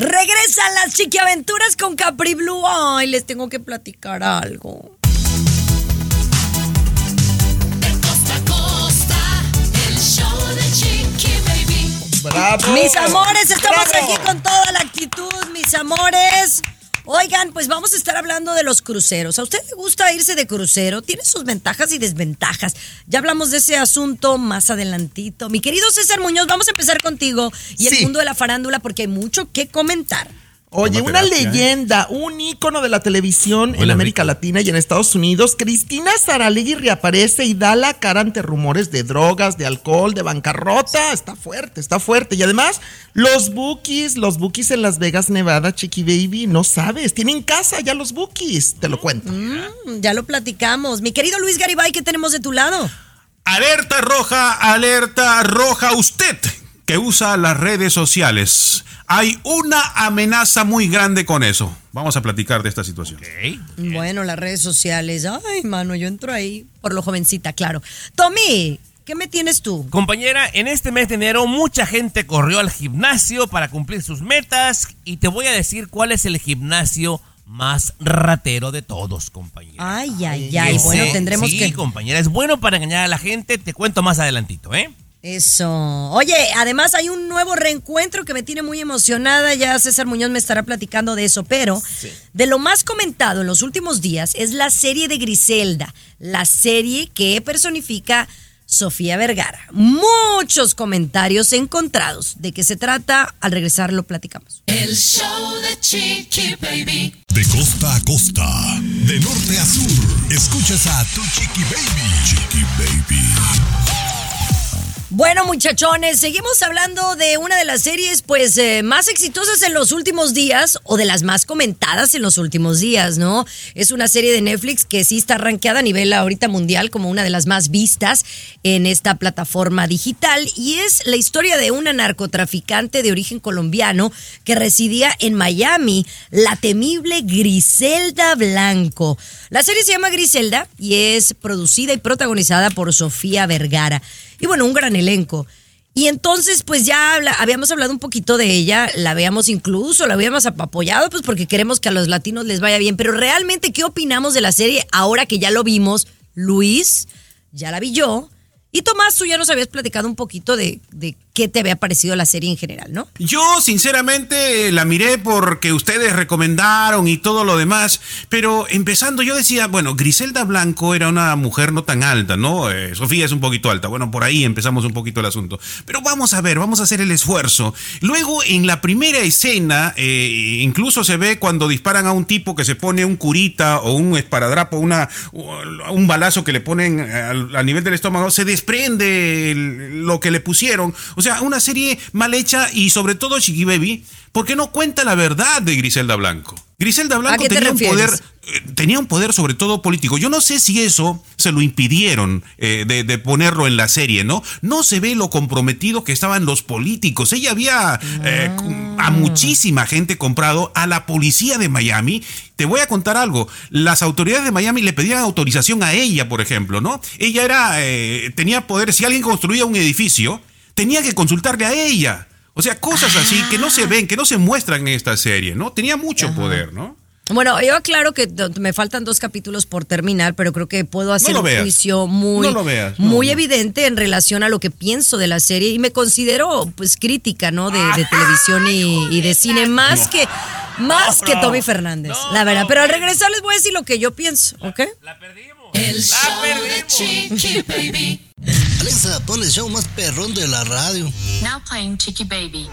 Regresan las chiquiaventuras con Capri Blue. Ay, les tengo que platicar algo. costa a costa, el show de Chiqui Baby. ¡Bravo! Mis amores, estamos ¡Bravo! aquí con toda la actitud, mis amores. Oigan, pues vamos a estar hablando de los cruceros. ¿A usted le gusta irse de crucero? Tiene sus ventajas y desventajas. Ya hablamos de ese asunto más adelantito. Mi querido César Muñoz, vamos a empezar contigo y el Sí. mundo de la farándula porque hay mucho que comentar. Oye, una leyenda, un ícono de la televisión en América Latina y en Estados Unidos, Cristina Saralegui reaparece y da la cara ante rumores de drogas, de alcohol, de bancarrota. Está fuerte, está fuerte. Y además, los bookies, los bookies en Las Vegas, Nevada, Chiqui Baby, no sabes, tienen casa ya los bookies, te lo cuento. Mm, ya lo platicamos. Mi querido Luis Garibay, ¿qué tenemos de tu lado? Alerta roja, alerta roja usted que usa las redes sociales. Hay una amenaza muy grande con eso. Vamos a platicar de esta situación. Bueno, las redes sociales. Ay, mano, yo entro ahí por lo jovencita, claro. Tommy, ¿qué me tienes tú? Compañera, en este mes de enero mucha gente corrió al gimnasio para cumplir sus metas y te voy a decir cuál es el gimnasio más ratero de todos, compañera. Ay, ay, ay. Ese- Bueno, tendremos sí, que. compañera, es bueno para engañar a la gente, te cuento más adelantito, ¿eh? Eso. Oye, además hay un nuevo reencuentro que me tiene muy emocionada. Ya César Muñoz me estará platicando de eso, pero de lo más comentado en los últimos días es la serie de Griselda, la serie que personifica Sofía Vergara. Muchos comentarios encontrados. ¿De qué se trata? Al regresar lo platicamos. El show de Chiqui Baby. De costa a costa, de norte a sur, escuchas a tu chiqui baby. Chiqui baby. Bueno, muchachones, seguimos hablando de una de las series pues eh, más exitosas en los últimos días o de las más comentadas en los últimos días, ¿no? Es una serie de Netflix que sí está rankeada a nivel ahorita mundial como una de las más vistas en esta plataforma digital y es la historia de una narcotraficante de origen colombiano que residía en Miami, la temible Griselda Blanco. La serie se llama Griselda y es producida y protagonizada por Sofía Vergara. Y bueno, un gran elenco. Y entonces, pues ya habla- habíamos hablado un poquito de ella, la habíamos incluso, la habíamos ap- apoyado, pues porque queremos que a los latinos les vaya bien. Pero realmente, ¿qué opinamos de la serie ahora que ya lo vimos? Luis, ya la vi yo. Y Tomás, tú ya nos habías platicado un poquito de qué te había parecido la serie en general, ¿no? Yo sinceramente la miré porque ustedes recomendaron y todo lo demás, pero empezando yo decía, bueno, Griselda Blanco era una mujer no tan alta, ¿no? Eh, Sofía es un poquito alta, bueno, por ahí empezamos un poquito el asunto. Pero vamos a ver, vamos a hacer el esfuerzo. Luego en la primera escena, eh, incluso se ve cuando disparan a un tipo que se pone un curita o un esparadrapo, una, un balazo que le ponen al, al nivel del estómago, se desprende lo que le pusieron. O sea, una serie mal hecha y sobre todo Chiqui Baby, porque no cuenta la verdad de Griselda Blanco. Griselda Blanco te tenía un poder eh, tenía un poder sobre todo político. Yo no sé si eso se lo impidieron eh, de, de ponerlo en la serie, ¿no? No se ve lo comprometido que estaban los políticos. Ella había eh, a muchísima gente comprado, a la policía de Miami. Te voy a contar algo. Las autoridades de Miami le pedían autorización a ella, por ejemplo, ¿no? Ella era, tenía poder. Si alguien construía un edificio, tenía que consultarle a ella. O sea, cosas así que no se ven, que no se muestran en esta serie, ¿no? Tenía mucho poder, ¿no? Bueno, yo aclaro que me faltan dos capítulos por terminar, pero creo que puedo hacer lo un veas. juicio muy, No veas, no, muy no. evidente en relación a lo que pienso de la serie y me considero pues crítica, ¿no? De, de televisión y, y de cine más que más que Tommy Fernández, la verdad. Pero al regresar les voy a decir lo que yo pienso, ¿ok? El show de Chiqui Baby. Alexa, pon el show más perrón de la radio. Now playing Chiqui Baby.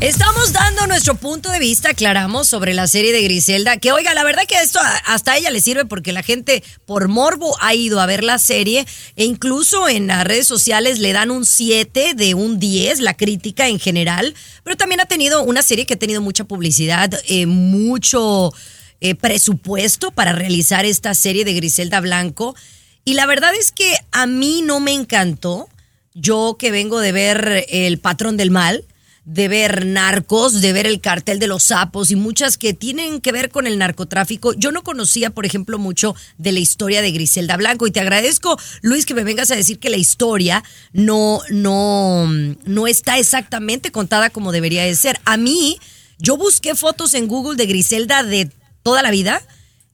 Estamos dando nuestro punto de vista, aclaramos, sobre la serie de Griselda. Que oiga, la verdad que esto hasta a ella le sirve porque la gente por morbo ha ido a ver la serie e incluso en las redes sociales le dan un 7 de un 10, la crítica en general. Pero también ha tenido una serie que ha tenido mucha publicidad, eh, mucho eh, presupuesto para realizar esta serie de Griselda Blanco. Y la verdad es que a mí no me encantó. Yo que vengo de ver El Patrón del Mal, de ver Narcos, de ver El Cartel de los Sapos y muchas que tienen que ver con el narcotráfico. Yo no conocía, por ejemplo, mucho de la historia de Griselda Blanco y te agradezco, Luis, que me vengas a decir que la historia no, no, no está exactamente contada como debería de ser. A mí, yo busqué fotos en Google de Griselda de toda la vida.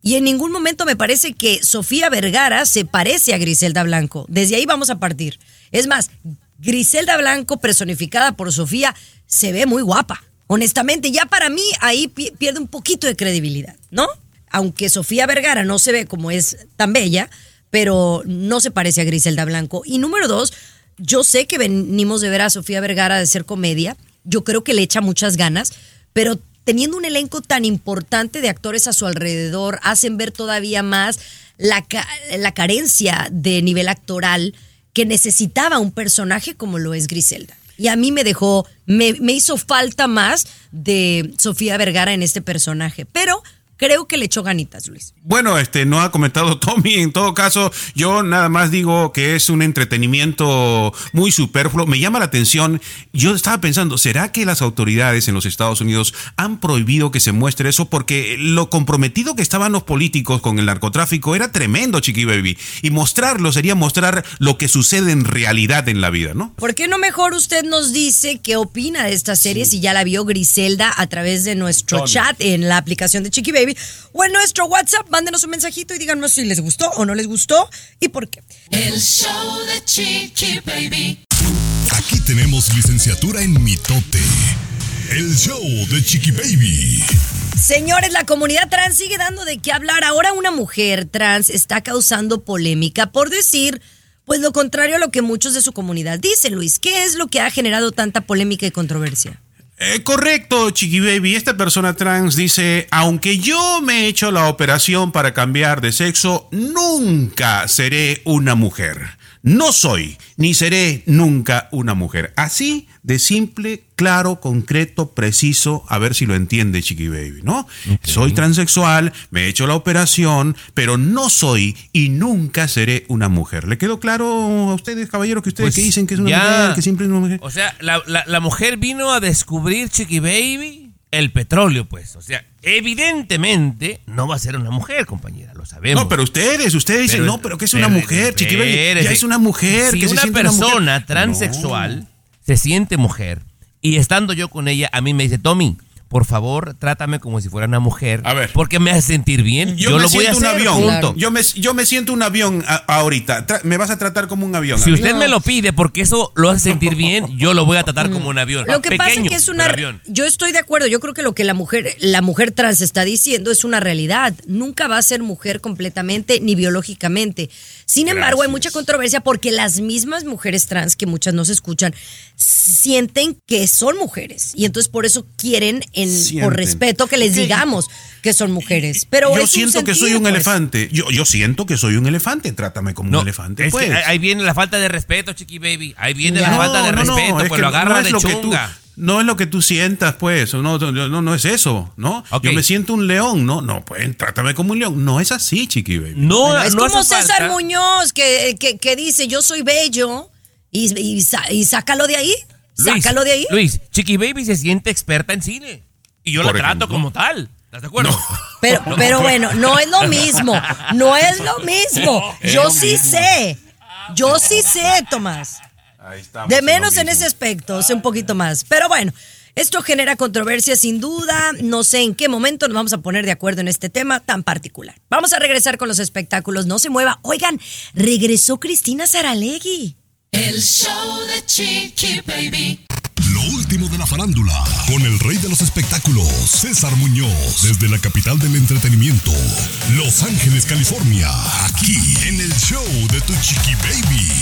Y en ningún momento me parece que Sofía Vergara se parece a Griselda Blanco. Desde ahí vamos a partir. Es más, Griselda Blanco personificada por Sofía se ve muy guapa. Honestamente, ya para mí ahí pi- pierde un poquito de credibilidad, ¿no? Aunque Sofía Vergara no se ve como es tan bella, pero no se parece a Griselda Blanco. Y número dos, yo sé que venimos de ver a Sofía Vergara de ser comedia. Yo creo que le echa muchas ganas, pero teniendo un elenco tan importante de actores a su alrededor, hacen ver todavía más la, la carencia de nivel actoral que necesitaba un personaje como lo es Griselda. Y a mí me dejó, me, me hizo falta más de Sofía Vergara en este personaje, pero creo que le echó ganitas, Luis. Bueno, este no ha comentado Tommy. En todo caso, yo nada más digo que es un entretenimiento muy superfluo. Me llama la atención. Yo estaba pensando, ¿será que las autoridades en los Estados Unidos han prohibido que se muestre eso? Porque lo comprometido que estaban los políticos con el narcotráfico era tremendo, Chiqui Baby. Y mostrarlo sería mostrar lo que sucede en realidad en la vida, ¿no? ¿Por qué no mejor usted nos dice qué opina de esta serie si ya la vio Griselda a través de nuestro chat en la aplicación de Chiqui Baby o en nuestro WhatsApp? Mándenos un mensajito y díganos si les gustó o no les gustó y por qué. El show de Chiqui Baby. Aquí tenemos licenciatura en mitote. El show de Chiqui Baby. Señores, la comunidad trans sigue dando de qué hablar. Ahora una mujer trans está causando polémica por decir, pues lo contrario a lo que muchos de su comunidad dicen, Luis. ¿Qué es lo que ha generado tanta polémica y controversia? Eh, correcto, Chiqui Baby. Esta persona trans dice, aunque yo me he hecho la operación para cambiar de sexo, nunca seré una mujer. No soy, ni seré nunca una mujer. Así de simple, claro, concreto, preciso, a ver si lo entiende Chiqui Baby, ¿no? Soy transexual, me he hecho la operación, pero no soy y nunca seré una mujer. ¿Le quedó claro a ustedes, caballeros, que ustedes Pues que dicen que es una ya. mujer, que siempre es una mujer? O sea, la, la- la mujer vino a descubrir, Chiqui Baby, el petróleo, pues. O sea, evidentemente no va a ser una mujer, compañera, lo sabemos. No, pero ustedes, ustedes dicen, Pero- no, pero que es una mujer, Chiqui Baby, ya es una mujer. Si que se una mujer. persona transexual se siente mujer y estando yo con ella, a mí me dice, Tommy, por favor, trátame como si fuera una mujer. A ver. Porque me hace sentir bien. Yo, Yo, me lo voy a hacer. un avión. Yo, me, yo me siento un avión a- ahorita. Tra- me vas a tratar como un avión. Si usted me lo pide porque eso lo hace sentir bien, yo lo voy a tratar como un avión. Lo que pasa es que es una. avión. Yo estoy de acuerdo. Yo creo que lo que la mujer, la mujer trans está diciendo es una realidad. Nunca va a ser mujer completamente ni biológicamente. Sin embargo, hay mucha controversia porque las mismas mujeres trans, que muchas no se escuchan, sienten que son mujeres. Y entonces por eso quieren, en, Sienten. por respeto, que les digamos que son mujeres. Pero yo siento que soy un pues. elefante. Yo, yo siento que soy un elefante. Trátame como No, un elefante. es pues. ahí- ahí viene la falta de respeto, chiqui baby. Ahí viene la falta de no, no, respeto, es pues que lo agarra no es de lo que tú- chunga. no es lo que tú sientas, pues. No, no, no, es eso, ¿no? Yo me siento un león, ¿no? No, pues trátame como un león. No es así, chiqui baby. No, Bueno, es como César Muñoz que, que, que dice yo soy bello y, y, y sácalo de ahí. Luis, sácalo de ahí. Luis, Chiqui Baby se siente experta en cine. Y yo Por la trato como tal. ¿Estás de acuerdo? Pero, pero bueno, no es lo mismo. No es lo mismo. Yo lo sí mismo. sé. Yo sí sé, Tomás. Ahí estamos De menos en ese aspecto, sé un poquito más. Pero bueno, esto genera controversia sin duda. No sé en qué momento nos vamos a poner de acuerdo en este tema tan particular. Vamos a regresar con los espectáculos. No se mueva. Oigan, regresó Cristina Saralegui. El show de Chiqui Baby. Último de la farándula, con el rey de los espectáculos, César Muñoz, desde la capital del entretenimiento, Los Ángeles, California, aquí en el show de Tu Chiqui Baby.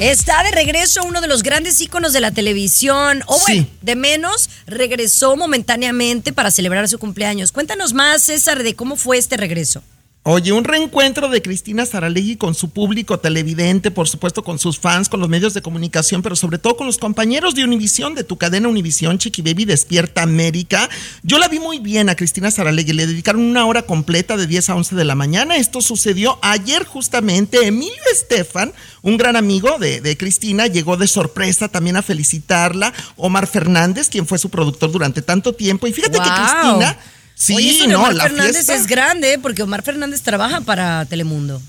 Está de regreso uno de los grandes íconos de la televisión, o bueno, Sí. de menos, regresó momentáneamente para celebrar su cumpleaños. Cuéntanos más, César, de cómo fue este regreso. Oye, un reencuentro de Cristina Saralegui con su público televidente, por supuesto con sus fans, con los medios de comunicación, pero sobre todo con los compañeros de Univisión, de tu cadena Univisión, Chiqui Baby Despierta América. Yo la vi muy bien a Cristina Saralegui, le dedicaron una hora completa de 10 a 11 de la mañana. Esto sucedió ayer justamente. Emilio Estefan, un gran amigo de, de Cristina, llegó de sorpresa también a felicitarla. Omar Fernández, quien fue su productor durante tanto tiempo. Y fíjate que. Cristina... Sí, Oye, eso no, Omar la Fernández fiesta- es grande, ¿eh? porque Omar Fernández trabaja para Telemundo.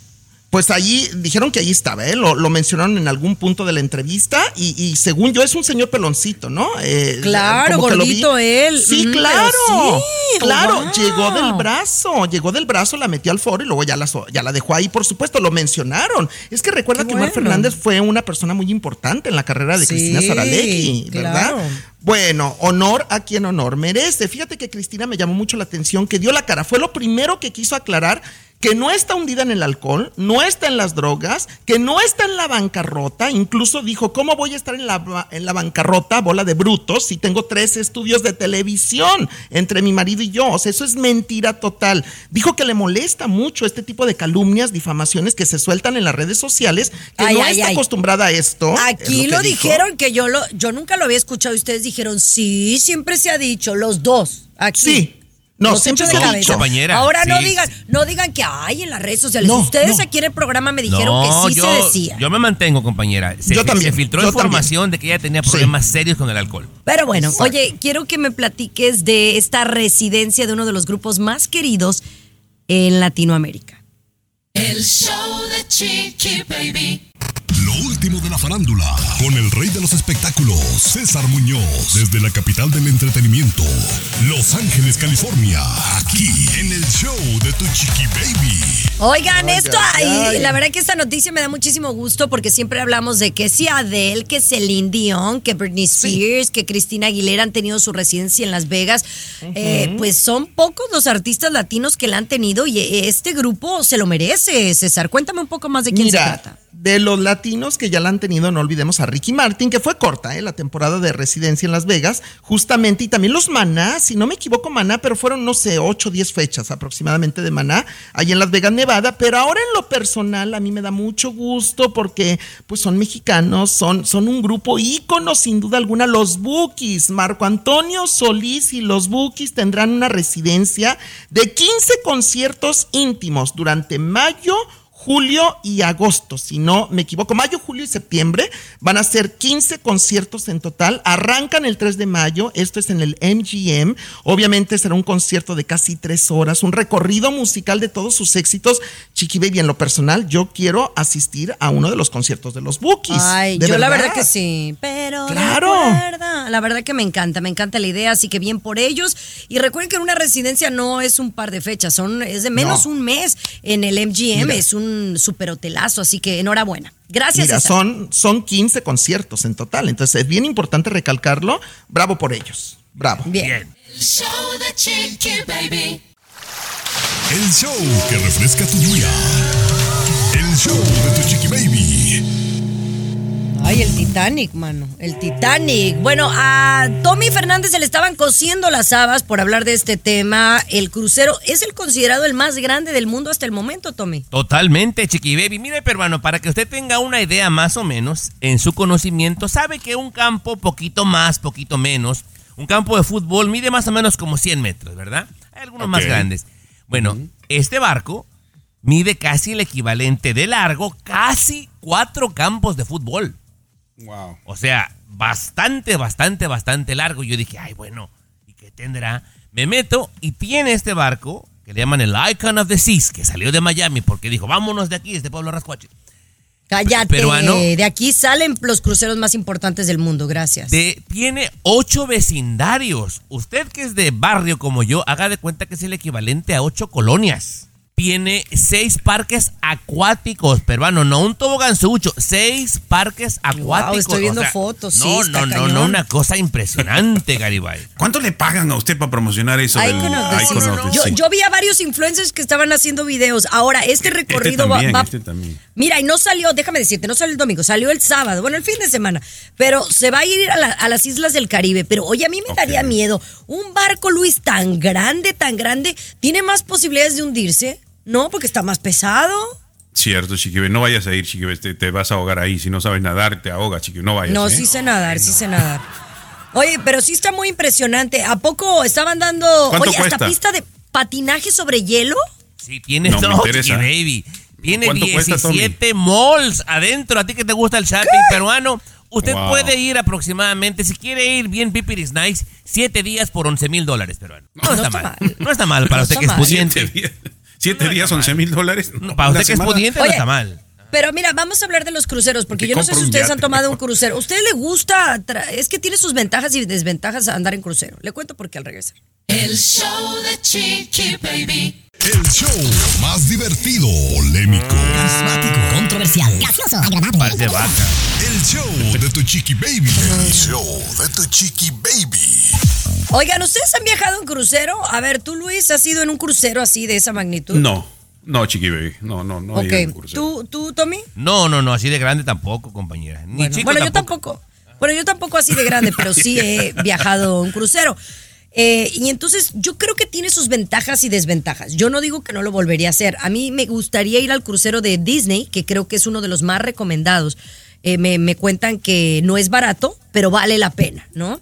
Pues allí dijeron que allí estaba, ¿eh? lo, lo mencionaron en algún punto de la entrevista y, y según yo es un señor peloncito, ¿no? Eh, Claro, gordito él. Sí, Mm, claro. sí, claro, wow. llegó del brazo, llegó del brazo, la metió al foro y luego ya la, ya la dejó ahí, por supuesto, lo mencionaron. Es que recuerda Qué que Omar bueno. Fernández fue una persona muy importante en la carrera de Sí, Cristina Saralegui, ¿verdad? claro. Bueno, honor a quien honor merece. Fíjate que Cristina me llamó mucho la atención, que dio la cara. Fue lo primero que quiso aclarar que no está hundida en el alcohol, no está en las drogas, que no está en la bancarrota. Incluso dijo, ¿cómo voy a estar en la, en la bancarrota, bola de brutos, si tengo tres estudios de televisión entre mi marido y yo? O sea, eso es mentira total. Dijo que le molesta mucho este tipo de calumnias, difamaciones que se sueltan en las redes sociales, que Ay, no ay, está ay. acostumbrada a esto. es Aquí que lo, dijo. dijeron que yo lo, yo nunca lo había escuchado y ustedes dijeron, sí, siempre se ha dicho, los dos. Aquí. Sí. No, Los siempre se dicho. Compañera, Ahora no digan, no digan que hay en las redes sociales. No, ustedes no. aquí en el programa me dijeron no, que sí yo, se decía. yo me mantengo, compañera. Se, Yo también, se filtró yo información de que ella tenía Sí. problemas serios con el alcohol. Pero bueno, oye, quiero que me platiques de esta residencia de uno de los grupos más queridos en Latinoamérica. El show de Chiqui Baby. Lo último de la farándula, con el rey de los espectáculos, César Muñoz, desde la capital del entretenimiento, Los Ángeles, California, aquí en el show de tu chiqui baby. Oigan, esto, ay, la verdad que esta noticia me da muchísimo gusto porque siempre hablamos de que si Adele, que Celine Dion, que Britney Spears, que Cristina Aguilera han tenido su residencia en Las Vegas. Eh, pues son pocos los artistas latinos que la han tenido y eh, este grupo se lo merece, César. Cuéntame un poco más de quién se trata. De los latinos que ya la han tenido, no olvidemos a Ricky Martin, que fue corta, ¿eh? la temporada de residencia en Las Vegas, justamente, y también los Maná, si no me equivoco, Maná, pero fueron, no sé, 8 o 10 fechas aproximadamente de Maná, ahí en Las Vegas, Nevada, pero ahora en lo personal a mí me da mucho gusto porque pues son mexicanos, son, son un grupo ícono sin duda alguna, los Bookies, Marco Antonio Solís y los Bookies tendrán una residencia de 15 conciertos íntimos durante mayo, julio y agosto, si no me equivoco, mayo, julio y septiembre van a ser 15 conciertos en total, arrancan el 3 de mayo, esto es en el MGM, obviamente será un concierto de casi tres horas, un recorrido musical de todos sus éxitos, Chiqui Baby, en lo personal, yo quiero asistir a uno de los conciertos de los Bookies. Ay, yo la verdad que sí. Pero Claro. recuerda, la verdad que me encanta, me encanta la idea, así que bien por ellos. Y recuerden que una residencia no es un par de fechas, son es de menos No. un mes en el MGM, Mira. es un super hotelazo, así que enhorabuena. Gracias. Mira, César. son, son 15 conciertos en total, entonces es bien importante recalcarlo, bravo por ellos, bravo. Bien. El show de Chiqui Baby. El show que refresca tu día. El show de tu chiqui baby. Ay, el Titanic, mano. El Titanic. Bueno, a Tommy Fernández se le estaban cosiendo las habas por hablar de este tema. El crucero es el considerado el más grande del mundo hasta el momento, Tommy. Totalmente, Chiqui Baby. Mire, peruano, para que usted tenga una idea más o menos en su conocimiento, sabe que un campo poquito más, poquito menos, un campo de fútbol mide más o menos como 100 metros, ¿verdad? Hay algunos más grandes. Bueno, este barco mide casi el equivalente de largo, casi cuatro campos de fútbol. Wow. O sea, bastante, bastante, bastante largo. Yo dije, ay, bueno, ¿y qué tendrá? Me meto y tiene este barco que le llaman el Icon of the Seas, que salió de Miami porque dijo, vámonos de aquí, este pueblo rascuache. Cállate. Peruano. De aquí salen los cruceros más importantes del mundo. Gracias. De- tiene ocho vecindarios. Usted que es de barrio como yo, haga de cuenta que es el equivalente a ocho colonias. Tiene seis parques acuáticos, peruano, no un toboganzucho, seis parques acuáticos. estoy viendo o sea, fotos, sí, No, está no, no, cañón. no, una cosa impresionante, Garibay. ¿Cuánto le pagan a usted para promocionar eso del Seas. of the yo, yo vi a varios influencers que estaban haciendo videos. Ahora, este recorrido va- también, va, este también. Mira, y no salió, déjame decirte, no salió el domingo, salió el sábado, bueno, el fin de semana. Pero se va a ir a, la- a las islas del Caribe. Pero oye, a mí me daría miedo. Un barco, Luis, tan grande, tan grande, ¿tiene más posibilidades de hundirse? No, porque está más pesado. Cierto, Chiquibe, no vayas a ir, Chiquibe, te, te vas a ahogar ahí. Si no sabes nadar, te ahogas, Chiquibe, no vayas. No, ¿eh? sí sé nadar, sí sé nadar. Oye, pero sí está muy impresionante. ¿A poco estaban dando, ¿Cuánto oye, hasta cuesta? pista de patinaje sobre hielo? Sí, tiene No, todo, Baby. Tiene ¿Cuánto cuesta, Tommy? 17 malls adentro. A ti que te gusta el shopping peruano. Usted Wow. puede ir aproximadamente, si quiere ir bien pipiris nice, 7 días por 11 mil dólares peruanos. No, está mal. No está mal para No usted está que es mal. pudiente. Siete días, siete días 11 mil dólares. No, para usted que es pudiente Oye, no está mal. Pero mira, vamos a hablar de los cruceros, porque Te yo no sé si ustedes han tomado un crucero. ¿A usted le gusta? Es que tiene sus ventajas y desventajas andar en crucero. Le cuento por qué al regresar. El show de Chiqui Baby. El show más divertido, polémico, Carismático, controversial, gracioso, agradable. Vaca. el show de tu chiqui baby. El show de tu chiqui baby. Oigan, ¿ustedes han viajado en crucero? A ver, tú, Luis, ¿has ido en un crucero así de esa magnitud? No, no, Chiqui Baby. No, no, no. hay un Ok. crucero. ¿Tú, ¿Tú, Tommy? No, no, no, así de grande tampoco, compañera. Ni Bueno, chico bueno, yo tampoco. tampoco. Bueno, yo tampoco así de grande, pero sí he viajado en crucero. Eh, y entonces yo creo que tiene sus ventajas y desventajas. Yo no digo que no lo volvería a hacer. A mí me gustaría ir al crucero de Disney, que creo que es uno de los más recomendados. Eh, me, me cuentan que no es barato, pero vale la pena, ¿no?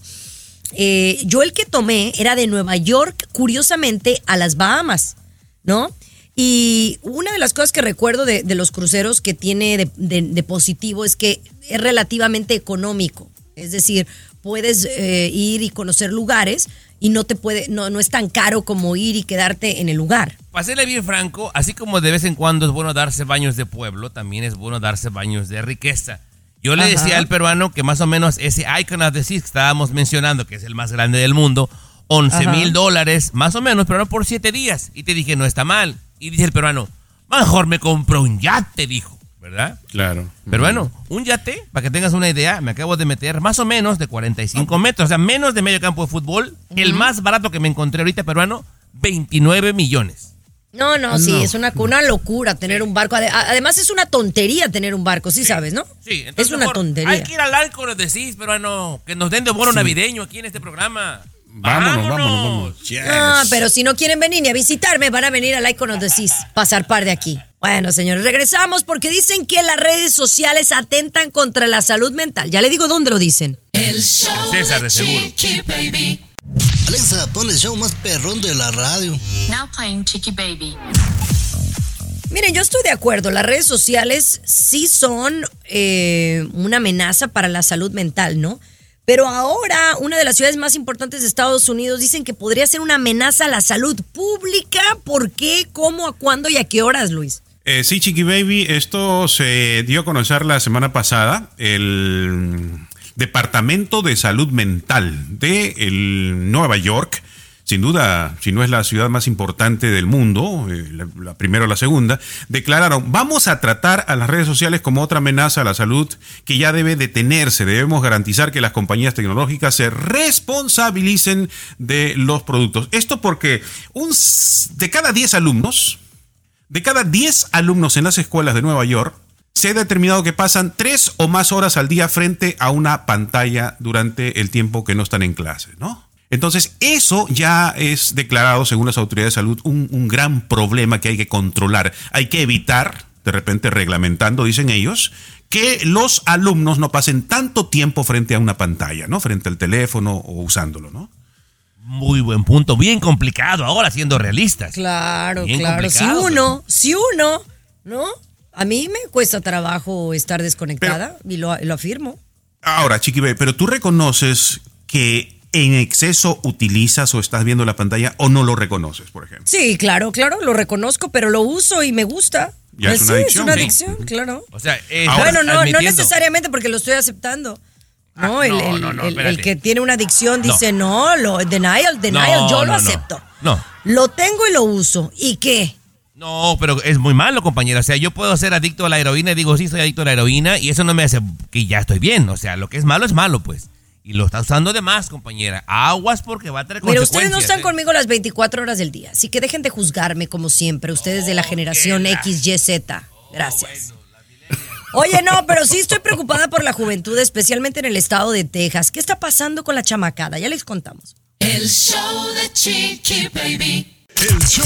Eh, yo el que tomé era de Nueva York, curiosamente, a las Bahamas, ¿no? Y una de las cosas que recuerdo de, de los cruceros que tiene de, de- de positivo es que es relativamente económico. Es decir, puedes eh, ir y conocer lugares y no te puede, no, no es tan caro como ir y quedarte en el lugar. Para serle bien franco, así como de vez en cuando es bueno darse baños de pueblo, también es bueno darse baños de riqueza. Yo le Ajá. decía al peruano que más o menos ese Icon of the Seas que estábamos mencionando, que es el más grande del mundo, 11 Ajá. mil dólares, más o menos, pero no por 7 días. Y te dije, no está mal. Y dice el peruano, mejor me compro un yate, dijo, ¿verdad? Claro. Pero bueno, un yate, para que tengas una idea, me acabo de meter más o menos de 45 metros, o sea, menos de medio campo de fútbol. El más barato que me encontré ahorita peruano, 29 millones. No, no, sí, es una, una locura tener un barco. Ade- Además es una tontería tener un barco, sí, sabes, ¿no? Sí, entonces es una mejor tontería. Hay que ir al Alcor de CIS, peruano, que nos den de bono navideño aquí en este programa. Vámonos, vámonos, vámonos. Yes. Ah, pero si no quieren venir ni a visitarme, van a venir al Iconos de CIS, pasar par de aquí. Bueno, señores, regresamos porque dicen que las redes sociales atentan contra la salud mental. Ya le digo dónde lo dicen. El show César, de de seguro. Chiqui Baby. Alexa, pon el show más perrón de la radio. Now playing Chicky Baby. Miren, yo estoy de acuerdo, las redes sociales sí son eh, una amenaza para la salud mental, ¿no? Pero ahora una de las ciudades más importantes de Estados Unidos dicen que podría ser una amenaza a la salud pública. ¿Por qué? ¿Cómo? ¿A cuándo y a qué horas, Luis? Eh, sí, Chiqui Baby, esto se dio a conocer la semana pasada. El Departamento de Salud Mental de el Nueva York, sin duda, si no es la ciudad más importante del mundo, eh, la, la primera o la segunda, declararon, vamos a tratar a las redes sociales como otra amenaza a la salud que ya debe detenerse. Debemos garantizar que las compañías tecnológicas se responsabilicen de los productos. Esto porque un, de cada 10 alumnos, de cada 10 alumnos en las escuelas de Nueva York, se ha determinado que pasan 3 o más horas al día frente a una pantalla durante el tiempo que no están en clase, ¿no? Entonces, eso ya es declarado, según las autoridades de salud, un, un gran problema que hay que controlar. Hay que evitar, de repente reglamentando, dicen ellos, que los alumnos no pasen tanto tiempo frente a una pantalla, ¿no? Frente al teléfono o usándolo, ¿no? Muy buen punto, bien complicado, ahora siendo realistas. Claro, Bien claro. Si uno, si uno, ¿no? A mí me cuesta trabajo estar desconectada y lo, lo afirmo. Ahora, Chiqui pero tú reconoces que en exceso utilizas o estás viendo la pantalla o no lo reconoces, por ejemplo. Sí, claro, claro, lo reconozco, pero lo uso y me gusta. Ya es Pues una sí, adicción, es una ¿sí? adicción, claro. O sea, eh, Ahora, bueno, no, no necesariamente porque lo estoy aceptando. No, Ah, el, no, el- no, no, el- que tiene una adicción dice, no, lo, denial, denial, No, yo lo acepto. No. Lo tengo y lo uso. ¿Y qué? No, pero es muy malo, compañera. O sea, yo puedo ser adicto a la heroína y digo, sí, soy adicto a la heroína y eso no me hace que ya estoy bien. O sea, lo que es malo es malo, pues. Y lo está usando de más, compañera. Aguas porque va a tener Mira, consecuencias. ustedes no están ¿eh? conmigo las 24 horas del día, así que dejen de juzgarme como siempre, ustedes de la generación XYZ. Gracias. Oye, no, pero sí estoy preocupada por la juventud, especialmente en el estado de Texas. ¿Qué está pasando con la chamacada? Ya les contamos. El show de Chiqui Baby. El show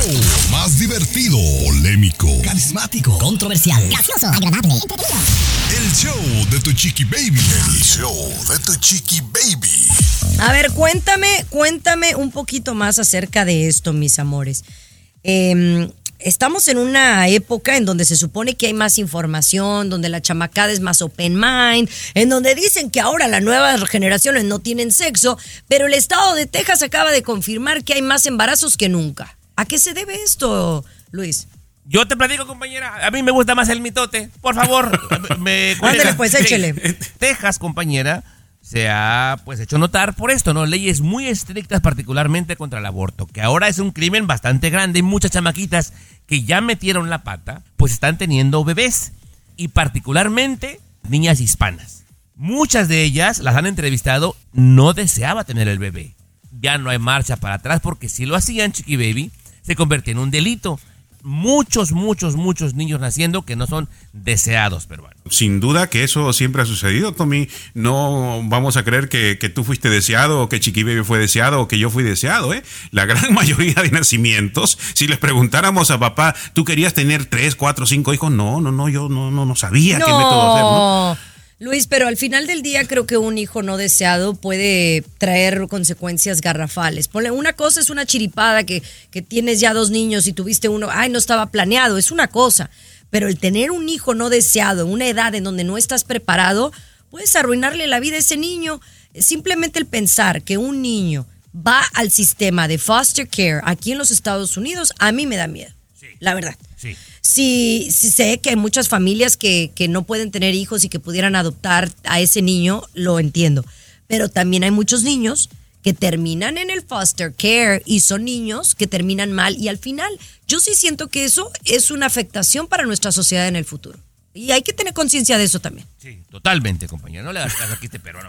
más divertido, polémico, Carismático, controversial, gracioso, agradable, el show de tu chiqui baby. El show de tu chiqui baby. A ver, cuéntame, cuéntame un poquito más acerca de esto, mis amores. Eh, estamos en una época en donde se supone que hay más información, donde la chamacada es más open mind, en donde dicen que ahora las nuevas generaciones no tienen sexo, pero el estado de Texas acaba de confirmar que hay más embarazos que nunca. ¿A qué se debe esto, Luis? Yo te platico, compañera. A mí me gusta más el mitote. Por favor, me Ándale, pues, échele. Texas, compañera, se ha pues hecho notar por esto, ¿no? Leyes muy estrictas, particularmente contra el aborto, que ahora es un crimen bastante grande y muchas chamaquitas que ya metieron la pata, pues están teniendo bebés. Y particularmente niñas hispanas. Muchas de ellas las han entrevistado, no deseaba tener el bebé. Ya no hay marcha para atrás porque si lo hacían, Chiqui Baby, se convertía en un delito. Muchos, muchos, muchos niños naciendo que no son deseados, peruanos. Sin duda que eso siempre ha sucedido, Tommy. No vamos a creer que, que tú fuiste deseado, o que Chiqui Baby fue deseado, o que yo fui deseado, ¿eh? La gran mayoría de nacimientos, si les preguntáramos a papá, ¿tú querías tener tres, cuatro, cinco hijos? No, no, no, yo no, no, no sabía qué método hacer, ¿no? Luis, pero al final del día creo que un hijo no deseado puede traer consecuencias garrafales. Ponle, una cosa es una chiripada que, que tienes ya dos niños y tuviste uno, ay, no estaba planeado, es una cosa. Pero el tener un hijo no deseado en una edad en donde no estás preparado, puedes arruinarle la vida a ese niño. Simplemente el pensar que un niño va al sistema de foster care aquí en los Estados Unidos, a mí me da miedo. La verdad. Sí. Sí, sí sé que hay muchas familias que, que no pueden tener hijos y que pudieran adoptar a ese niño, lo entiendo. Pero también hay muchos niños que terminan en el foster care y son niños que terminan mal y al final yo sí siento que eso es una afectación para nuestra sociedad en el futuro. Y hay que tener conciencia de eso también. Sí, totalmente, compañero. No le hagas caso aquí este peruano.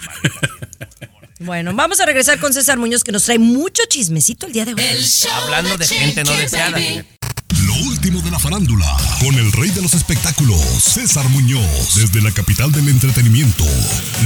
Bueno, vamos a regresar con César Muñoz que nos trae mucho chismecito el día de hoy. Hablando de gente no deseada. Último de la farándula, con el rey de los espectáculos, César Muñoz, desde la capital del entretenimiento,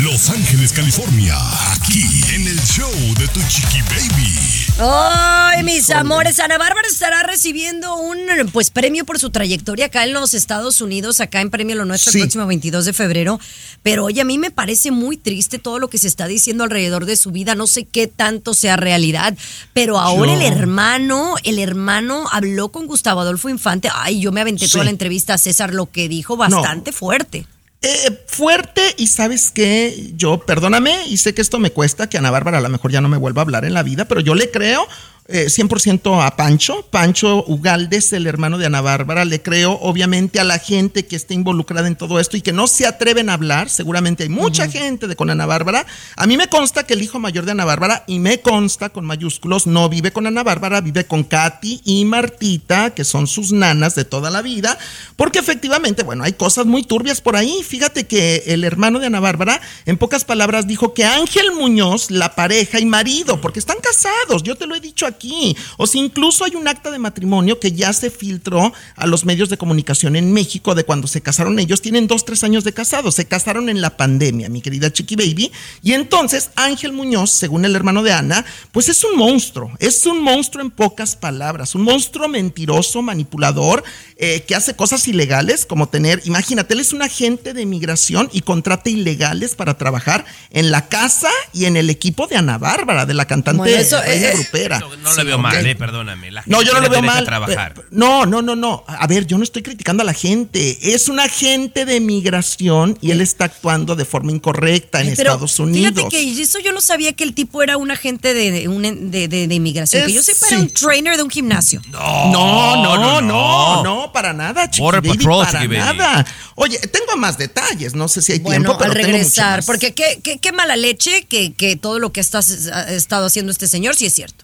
Los Ángeles, California, aquí en el show de tu chiqui baby. Ay, mis amores, Ana Bárbara estará recibiendo un pues premio por su trayectoria acá en los Estados Unidos, acá en Premio Lo Nuestro Sí. el próximo 22 de febrero. Pero oye, a mí me parece muy triste todo lo que se está diciendo alrededor de su vida. No sé qué tanto sea realidad, pero ahora Yo- el hermano, el hermano habló con Gustavo Adolfo Infante. Ay, yo me aventé Sí. toda la entrevista a César, lo que dijo bastante fuerte. Eh, fuerte y sabes que yo, perdóname, y sé que esto me cuesta, que Ana Bárbara a lo mejor ya no me vuelva a hablar en la vida, pero yo le creo eh, 100% a Pancho, Pancho Ugaldes, el hermano de Ana Bárbara, le creo obviamente a la gente que esté involucrada en todo esto y que no se atreven a hablar, seguramente hay mucha gente de con Ana Bárbara, a mí me consta que el hijo mayor de Ana Bárbara, y me consta con mayúsculos, no vive con Ana Bárbara, vive con Katy y Martita, que son sus nanas de toda la vida, porque efectivamente, bueno, hay cosas muy turbias por ahí. Fíjate que el hermano de Ana Bárbara, en pocas palabras, dijo que Ángel Muñoz, la pareja y marido, porque están casados, yo te lo he dicho aquí. O sea, incluso hay un acta de matrimonio que ya se filtró a los medios de comunicación en México de cuando se casaron ellos. Tienen dos, tres años de casados. Se casaron en la pandemia, mi querida Chiqui Baby. Y entonces Ángel Muñoz, según el hermano de Ana, pues es un monstruo. Es un monstruo en pocas palabras. Un monstruo mentiroso, manipulador, eh, que hace cosas ilegales, como tener, imagínate, él es un agente de migración y contrata ilegales para trabajar en la casa y en el equipo de Ana Bárbara, de la cantante Bueno, eso, eh, Grupera. No, no Sí, lo veo mal, eh, perdóname. La No, yo no lo veo mal. trabajar. No, no, no, no. A ver, yo no estoy criticando a la gente. Es un agente de migración y él está actuando de forma incorrecta en Pero Estados Unidos. Fíjate que eso yo no sabía que el tipo era un agente de, de, un- de- de- inmigración. que yo sepa sí. era un trainer de un gimnasio. No, no, no, no, no, no. para nada, Chiqui Border Baby, Patrol, para Chiqui Baby. nada. Oye, tengo más detalles, no sé si hay Bueno, tiempo, pero al tengo mucho regresar, más. porque qué, qué, qué mala leche que, que todo lo que estás- ha estado haciendo este señor sí es cierto.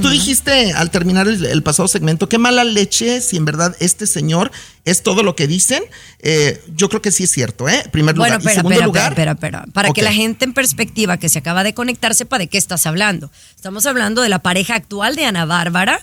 Tú dijiste al terminar el, el pasado segmento, qué mala leche si en verdad este señor es todo lo que dicen. Eh, yo creo que sí es cierto, ¿eh? Primer lugar. Bueno, y espera, segundo lugar, espera, espera, espera. Para que la gente en perspectiva que se acaba de conectar sepa de qué estás hablando. Estamos hablando de la pareja actual de Ana Bárbara,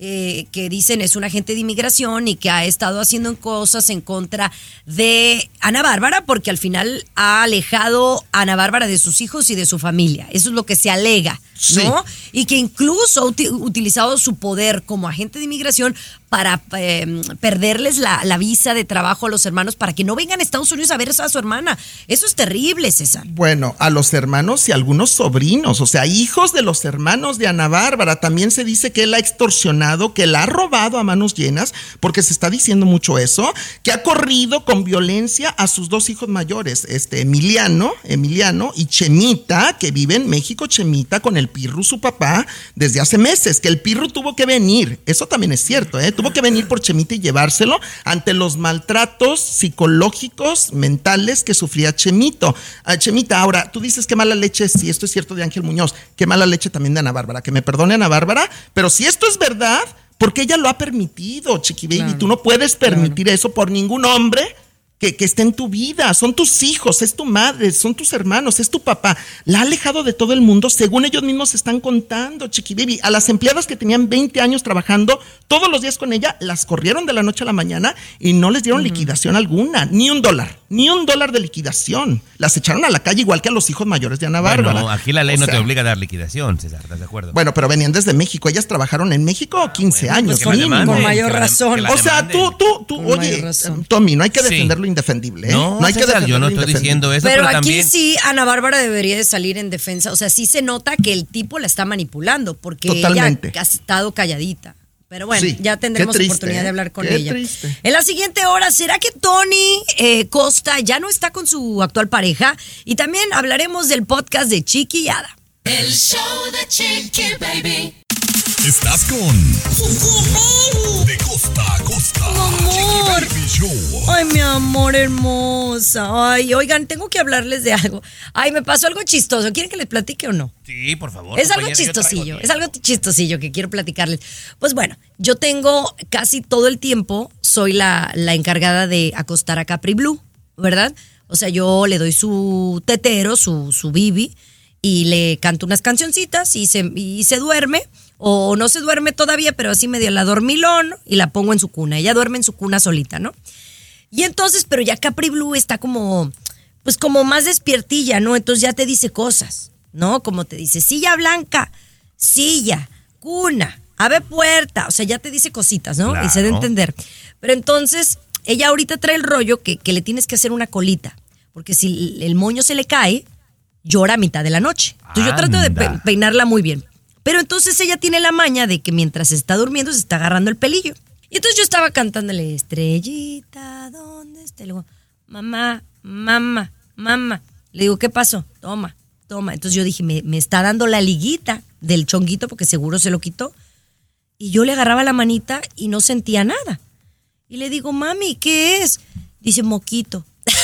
eh, que dicen es un agente de inmigración y que ha estado haciendo cosas en contra de Ana Bárbara porque al final ha alejado a Ana Bárbara de sus hijos y de su familia. Eso es lo que se alega, ¿no? Y que incluso ha uti- utilizado su poder como agente de inmigración para eh, perderles la, visa de trabajo a los hermanos para que no vengan a Estados Unidos a ver a su hermana. Eso es terrible, César. Bueno, a los hermanos y algunos sobrinos, o sea, hijos de los hermanos de Ana Bárbara. También se dice que él ha extorsionado, que la ha robado a manos llenas, porque se está diciendo mucho eso, que ha corrido con violencia a sus dos hijos mayores, este Emiliano, Emiliano y Chemita, que vive en México, Chemita, con el Pirru, su papá, desde hace meses, que el Pirru tuvo que venir. Eso también es cierto, ¿eh? Tuvo que venir por Chemita y llevárselo ante los maltratos psicológicos, mentales que sufría Chemito. Ah, Chemita, ahora, tú dices que mala leche, si esto es cierto de Ángel Muñoz, qué mala leche también de Ana Bárbara, que me perdone Ana Bárbara, pero si esto es verdad, porque ella lo ha permitido, Chiqui Baby, Claro, tú no puedes permitir eso por ningún hombre. Que, que esté en tu vida, son tus hijos, es tu madre, son tus hermanos, es tu papá. La ha alejado de todo el mundo, según ellos mismos están contando, Chiqui Baby. A las empleadas que tenían 20 años trabajando todos los días con ella, las corrieron de la noche a la mañana y no les dieron liquidación alguna, ni un dólar, ni un dólar de liquidación. Las echaron a la calle igual que a los hijos mayores de Ana Bárbara. Bueno, aquí la ley O no te obliga a dar liquidación, César, ¿estás de acuerdo? Bueno, pero venían desde México. Ellas trabajaron en México 15 bueno, años. pues que la mínimo. demanden, Con mayor que la- razón. que la O sea, tú, tú, tú, Con oye. Tommy, no hay que Sí. Indefendible, ¿eh? No, hay que César, defender yo no estoy diciendo eso, Pero, pero, aquí también... sí, Ana Bárbara debería de salir en defensa. O sea, sí se nota que el tipo la está manipulando porque Totalmente. ella ha estado calladita. Pero bueno, Sí, ya tendremos triste, oportunidad de hablar con Qué ella. triste. En la siguiente hora, ¿será que Tony eh, Costa ya no está con su actual pareja? Y también hablaremos del podcast de Chiqui y Ada. El show de Chiqui Baby. Estás con De costa a costa. amor. Chiqui Baby Show. Ay, mi amor hermosa. Ay, oigan, tengo que hablarles de algo. Ay, me pasó algo chistoso. ¿Quieren que les platique o no? Sí, por favor. Es algo chistosillo, es algo chistosillo que quiero platicarles. Pues bueno, yo tengo casi todo el tiempo, soy la, la encargada de acostar a Capri Blue, ¿verdad? O sea, yo le doy su tetero, su, su bibi, y le canto unas cancioncitas y se, y se duerme, o no se duerme todavía, pero así medio la dormilón y la pongo en su cuna. Ella duerme en su cuna solita, ¿no? Y entonces, pero ya Capri Blue está como, pues como más despiertilla, ¿no? Entonces ya te dice cosas, ¿no? Como te dice, silla blanca, silla, cuna, ave puerta, o sea, ya te dice cositas, ¿no? Y se de Claro. entender. Pero entonces, ella ahorita trae el rollo que, que le tienes que hacer una colita, porque si el moño se le cae, llora a mitad de la noche. Entonces yo trato de peinarla muy bien. Pero entonces ella tiene la maña de que mientras está durmiendo se está agarrando el pelillo. Y entonces yo estaba cantándole, estrellita, ¿dónde está? Y luego, mamá, mamá, mamá. Le digo, ¿qué pasó? Toma, toma. Entonces yo dije, me, me está dando la liguita del chonguito porque seguro se lo quitó. Y yo le agarraba la manita y no sentía nada. Y le digo, mami, ¿qué es? Dice, moquito.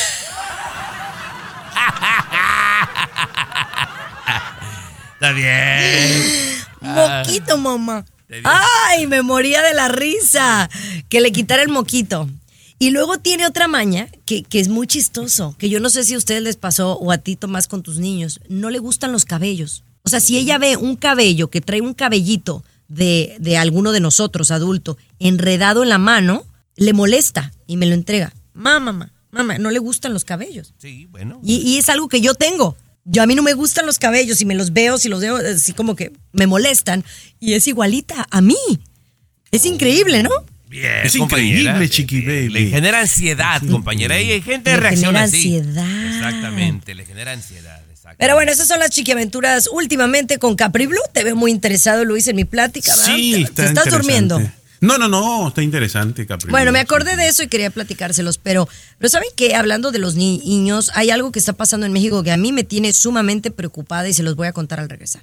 Está bien. Moquito, mamá. Ay, me moría de la risa. Que le quitara el moquito. Y luego tiene otra maña que, que es muy chistoso, que yo no sé si a ustedes les pasó o a ti Tomás con tus niños, no le gustan los cabellos. O sea, si ella ve un cabello que trae un cabellito de, de alguno de nosotros, adulto, enredado en la mano, le molesta y me lo entrega. Mamá, mamá, mamá, no le gustan los cabellos. Sí, bueno. Y, y es algo que yo tengo. Yo a mí no me gustan los cabellos y me los veo, si los veo así como que me molestan. Y es igualita a mí. Es increíble, ¿no? Bien, Es increíble, Chiqui Le Baby. genera ansiedad, compañera. Y hay gente Le que reacciona genera así. ansiedad. Exactamente, le genera ansiedad. exactamente. Pero bueno, esas son las chiquiaventuras últimamente con Capri Blue. Te veo muy interesado, Luis, en mi plática. ¿verdad? Sí, ¿Te- está ¿Te estás durmiendo? No, no, no, está interesante, Capri. Bueno, me acordé de eso y quería platicárselos, pero, pero ¿saben qué? Hablando de los ni- niños, hay algo que está pasando en México que a mí me tiene sumamente preocupada y se los voy a contar al regresar.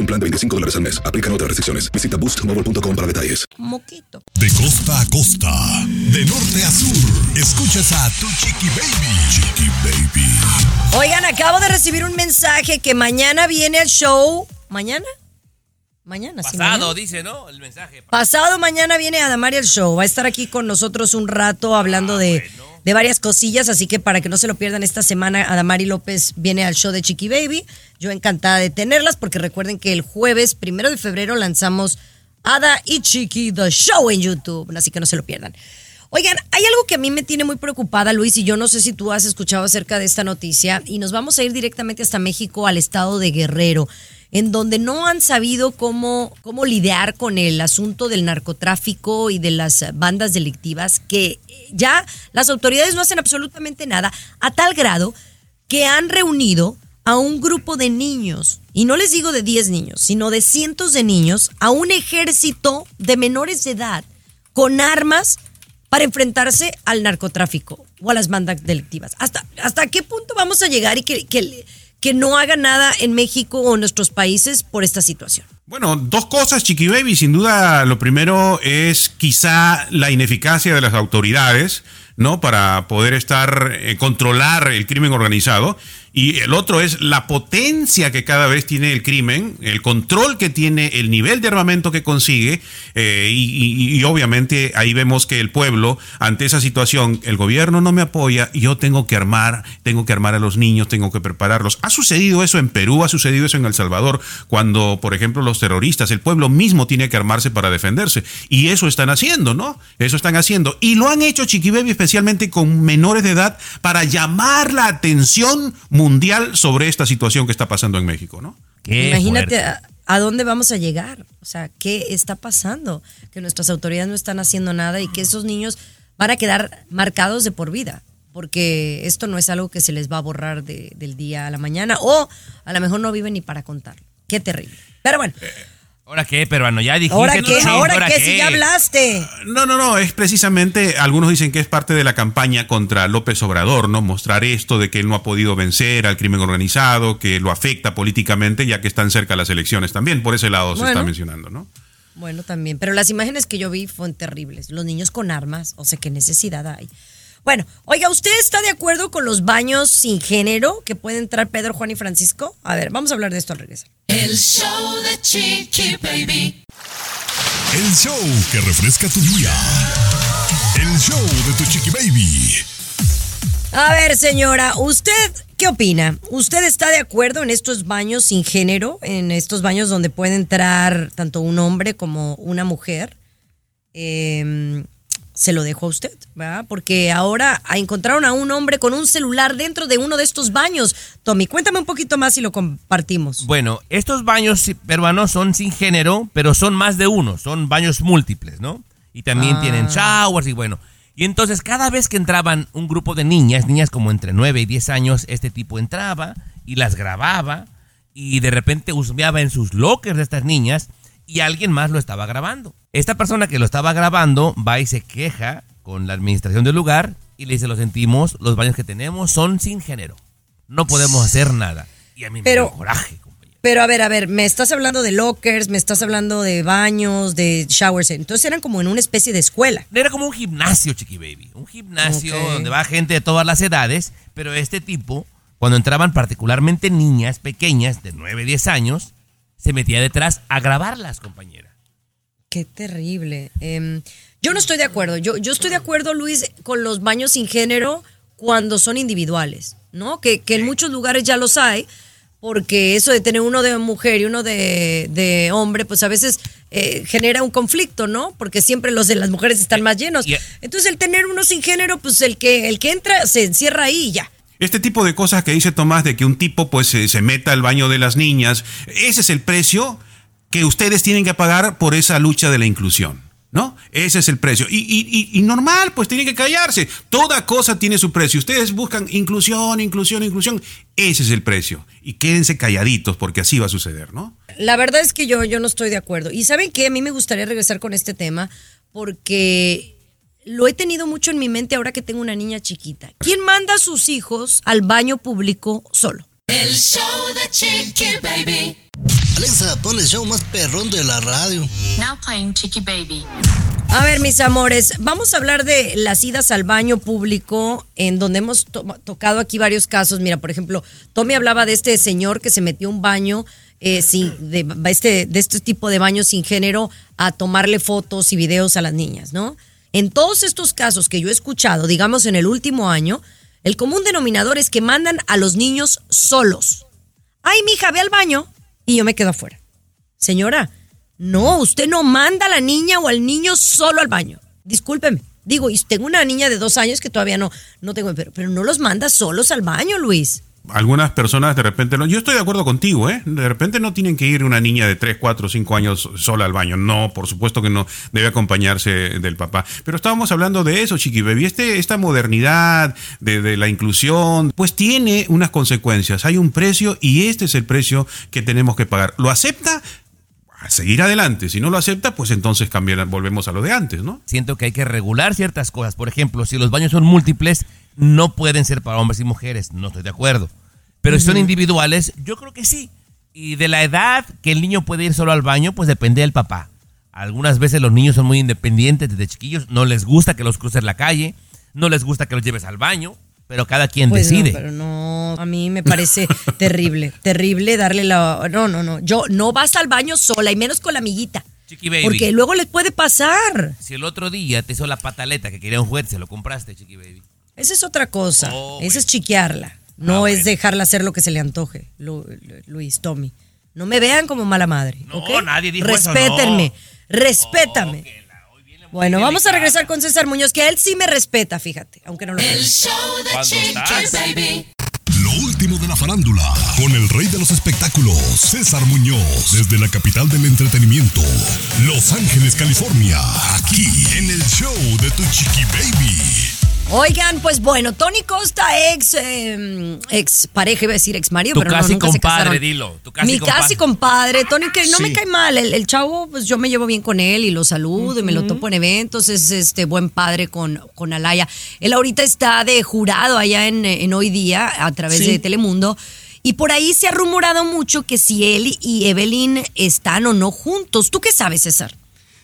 un plan de 25 dólares al mes. Aplican otras restricciones. Visita boostmobile.com para detalles. Moquito. De costa a costa, de norte a sur, escuchas a tu chiqui baby. Chiqui baby. Oigan, acabo de recibir un mensaje que mañana viene el show. ¿Mañana? Mañana, sí. Pasado, mañana. dice, ¿no? El mensaje. Pasado mañana viene Adamari el show. Va a estar aquí con nosotros un rato hablando de, de varias cosillas. Así que para que no se lo pierdan esta semana, Adamari López viene al show de Chiqui Baby. Yo encantada de tenerlas porque recuerden que el jueves primero de febrero lanzamos Ada y Chiqui The Show en YouTube. Así que no se lo pierdan. Oigan, hay algo que a mí me tiene muy preocupada, Luis, y yo no sé si tú has escuchado acerca de esta noticia, y nos vamos a ir directamente hasta México, al estado de Guerrero, en donde no han sabido cómo, cómo lidiar con el asunto del narcotráfico y de las bandas delictivas, que ya las autoridades no hacen absolutamente nada, a tal grado que han reunido a un grupo de niños, y no les digo de 10 niños, sino de cientos de niños, a un ejército de menores de edad con armas para enfrentarse al narcotráfico o a las bandas delictivas. ¿Hasta, hasta qué punto vamos a llegar y que, que, que no haga nada en México o en nuestros países por esta situación? Bueno, dos cosas, Chiqui Baby. Sin duda, lo primero es quizá la ineficacia de las autoridades, ¿no? Para poder estar, eh, controlar el crimen organizado. Y el otro es la potencia que cada vez tiene el crimen, el control que tiene, el nivel de armamento que consigue. eh, y, obviamente ahí vemos que el pueblo, ante esa situación, el gobierno no me apoya, yo tengo que armar, tengo que armar a los niños, tengo que prepararlos. Ha sucedido eso en Perú, ha sucedido eso en El Salvador, cuando, por ejemplo, los terroristas, el pueblo mismo tiene que armarse para defenderse. Y eso están haciendo, ¿no? Eso están haciendo. Y lo han hecho, Chiqui especialmente con menores de edad, para llamar la atención mundial sobre esta situación que está pasando en México, ¿no? Imagínate a, a dónde vamos a llegar. O sea, ¿qué está pasando? Que nuestras autoridades no están haciendo nada y que esos niños van a quedar marcados de por vida. Porque esto no es algo que se les va a borrar de- del día a la mañana o a lo mejor no viven ni para contarlo. Qué terrible. Pero bueno, ¿Ahora qué, peruano? Ya dijiste. ¿ahora qué? ¿Ahora qué? Si ya hablaste. No, no, no, es precisamente, algunos dicen que es parte de la campaña contra López Obrador, ¿no? Mostrar esto de que él no ha podido vencer al crimen organizado, que lo afecta políticamente, ya que están cerca las elecciones también. Por ese lado se está mencionando, ¿no? Bueno, también. Pero las imágenes que yo vi fueron terribles. Los niños con armas, o sea, qué necesidad hay. Bueno, oiga, ¿usted está de acuerdo con los baños sin género que puede entrar Pedro, Juan y Francisco? A ver, vamos a hablar de esto al regresar. El show de Chiqui Baby. El show que refresca tu día. El show de tu chiqui baby. A ver, señora, ¿usted qué opina? ¿Usted está de acuerdo en estos baños sin género? En estos baños donde puede entrar tanto un hombre como una mujer. Eh, se lo dejo a usted, ¿verdad? Porque ahora encontraron a un hombre con un celular dentro de uno de estos baños. Tommy, cuéntame un poquito más y lo compartimos. Bueno, estos baños peruanos son sin género, pero son más de uno, son baños múltiples, ¿no? Y también Ah. tienen showers y bueno. Y entonces cada vez que entraban un grupo de niñas, niñas como entre 9 y 10 años, este tipo entraba y las grababa y de repente husmeaba en sus lockers de estas niñas y alguien más lo estaba grabando. Esta persona que lo estaba grabando va y se queja con la administración del lugar y le dice, lo sentimos, los baños que tenemos son sin género. No podemos hacer nada. Y a mí Pero- me dio coraje. Pero a ver, a ver, me estás hablando de lockers, me estás hablando de baños, de showers. Entonces eran como en una especie de escuela. Era como un gimnasio, Chiqui Baby. Un gimnasio donde va gente de todas las edades, pero este tipo, cuando entraban particularmente niñas pequeñas de 9, 10 años, se metía detrás a grabarlas, compañera. Qué terrible. Em, yo no estoy de acuerdo. Yo, yo estoy de acuerdo, Luis, con los baños sin género cuando son individuales, ¿no? Que, que en muchos lugares ya los hay, porque eso de tener uno de mujer y uno de, de hombre, pues a veces eh, genera un conflicto, ¿no? Porque siempre los de las mujeres están más llenos. Entonces el tener uno sin género, pues el que, el que entra se encierra ahí y ya. Este tipo de cosas que dice Tomás de que un tipo pues se, meta al baño de las niñas, ese es el precio que ustedes tienen que pagar por esa lucha de la inclusión. ¿No? Ese es el precio. Y, y- y- y normal, pues tienen que callarse. Toda cosa tiene su precio. Ustedes buscan inclusión, inclusión, inclusión. Ese es el precio. Y quédense calladitos porque así va a suceder, ¿no? La verdad es que yo, yo no estoy de acuerdo. Y saben qué, a mí me gustaría regresar con este tema porque lo he tenido mucho en mi mente ahora que tengo una niña chiquita. ¿Quién manda a sus hijos al baño público solo? El show de Chiqui Baby. Alexa, pon el show más perrón de la radio. Now playing Chiqui Baby. A ver, mis amores, vamos a hablar de las idas al baño público, en donde hemos to- tocado aquí varios casos. Mira, por ejemplo, Tommy hablaba de este señor que se metió a un baño eh, sin, de, este, de este tipo de baño sin género a tomarle fotos y videos a las niñas, ¿no? En todos estos casos que yo he escuchado, digamos en el último año, el común denominador es que mandan a los niños solos. Ay, mija, ve al baño y yo me quedo afuera. Señora, no, usted no manda a la niña o al niño solo al baño. Discúlpeme. Digo, y tengo una niña de dos años que todavía no, no tengo, pero, pero no los manda solos al baño, Luis. Algunas personas de repente no. Yo estoy de acuerdo contigo, ¿eh? De repente no tienen que ir una niña de 3, 4, 5 años sola al baño. No, por supuesto que no. Debe acompañarse del papá. Pero estábamos hablando de eso, Chiqui Baby. Este, esta modernidad de, de la inclusión, pues tiene unas consecuencias. Hay un precio y este es el precio que tenemos que pagar. ¿Lo acepta? A seguir adelante. Si no lo acepta, pues entonces cambiar, volvemos a lo de antes, ¿no? Siento que hay que regular ciertas cosas. Por ejemplo, si los baños son múltiples, no pueden ser para hombres y mujeres. No estoy de acuerdo. Pero si son individuales, yo creo que sí. Y de la edad que el niño puede ir solo al baño, pues depende del papá. Algunas veces los niños son muy independientes desde chiquillos. No les gusta que los cruces la calle. No les gusta que los lleves al baño. Pero cada quien Pues decide. No, pero no, a mí me parece terrible, terrible darle la... No, no, no, yo no vas al baño sola y menos con la amiguita. Chiqui baby. Porque luego les puede pasar. Si el otro día te hizo la pataleta que quería un juez, se lo compraste, chiqui baby. Esa es otra cosa. Oh, Esa es chiquearla. No es dejarla hacer lo que se le antoje, Lu- Lu- Luis, Tommy. No me vean como mala madre. ¿ok? nadie dijo eso, Respétenme. no. Respétame. Bueno, vamos a regresar con César Muñoz, que él sí me respeta, fíjate, aunque no lo El show de ¿Cuándo Chiqui? Baby. Lo último de la farándula, con el rey de los espectáculos, César Muñoz, desde la capital del entretenimiento, Los Ángeles, California, aquí en el show de Tu Chiqui Baby. Oigan, pues bueno, Tony Costa, ex, eh, ex pareja, iba a decir ex marido, Tu pero no, casi nunca se compadre, casaron. dilo. Tu casi Mi compadre. casi compadre, Tony, que no me cae mal. El, el chavo, pues yo me llevo bien con él y lo saludo y me lo topo en eventos. Es este buen padre con, con Alaya. Él ahorita está de jurado allá en, en Hoy Día a través Sí. de Telemundo. Y por ahí se ha rumorado mucho que si él y Evelyn están o no juntos. ¿Tú qué sabes, César?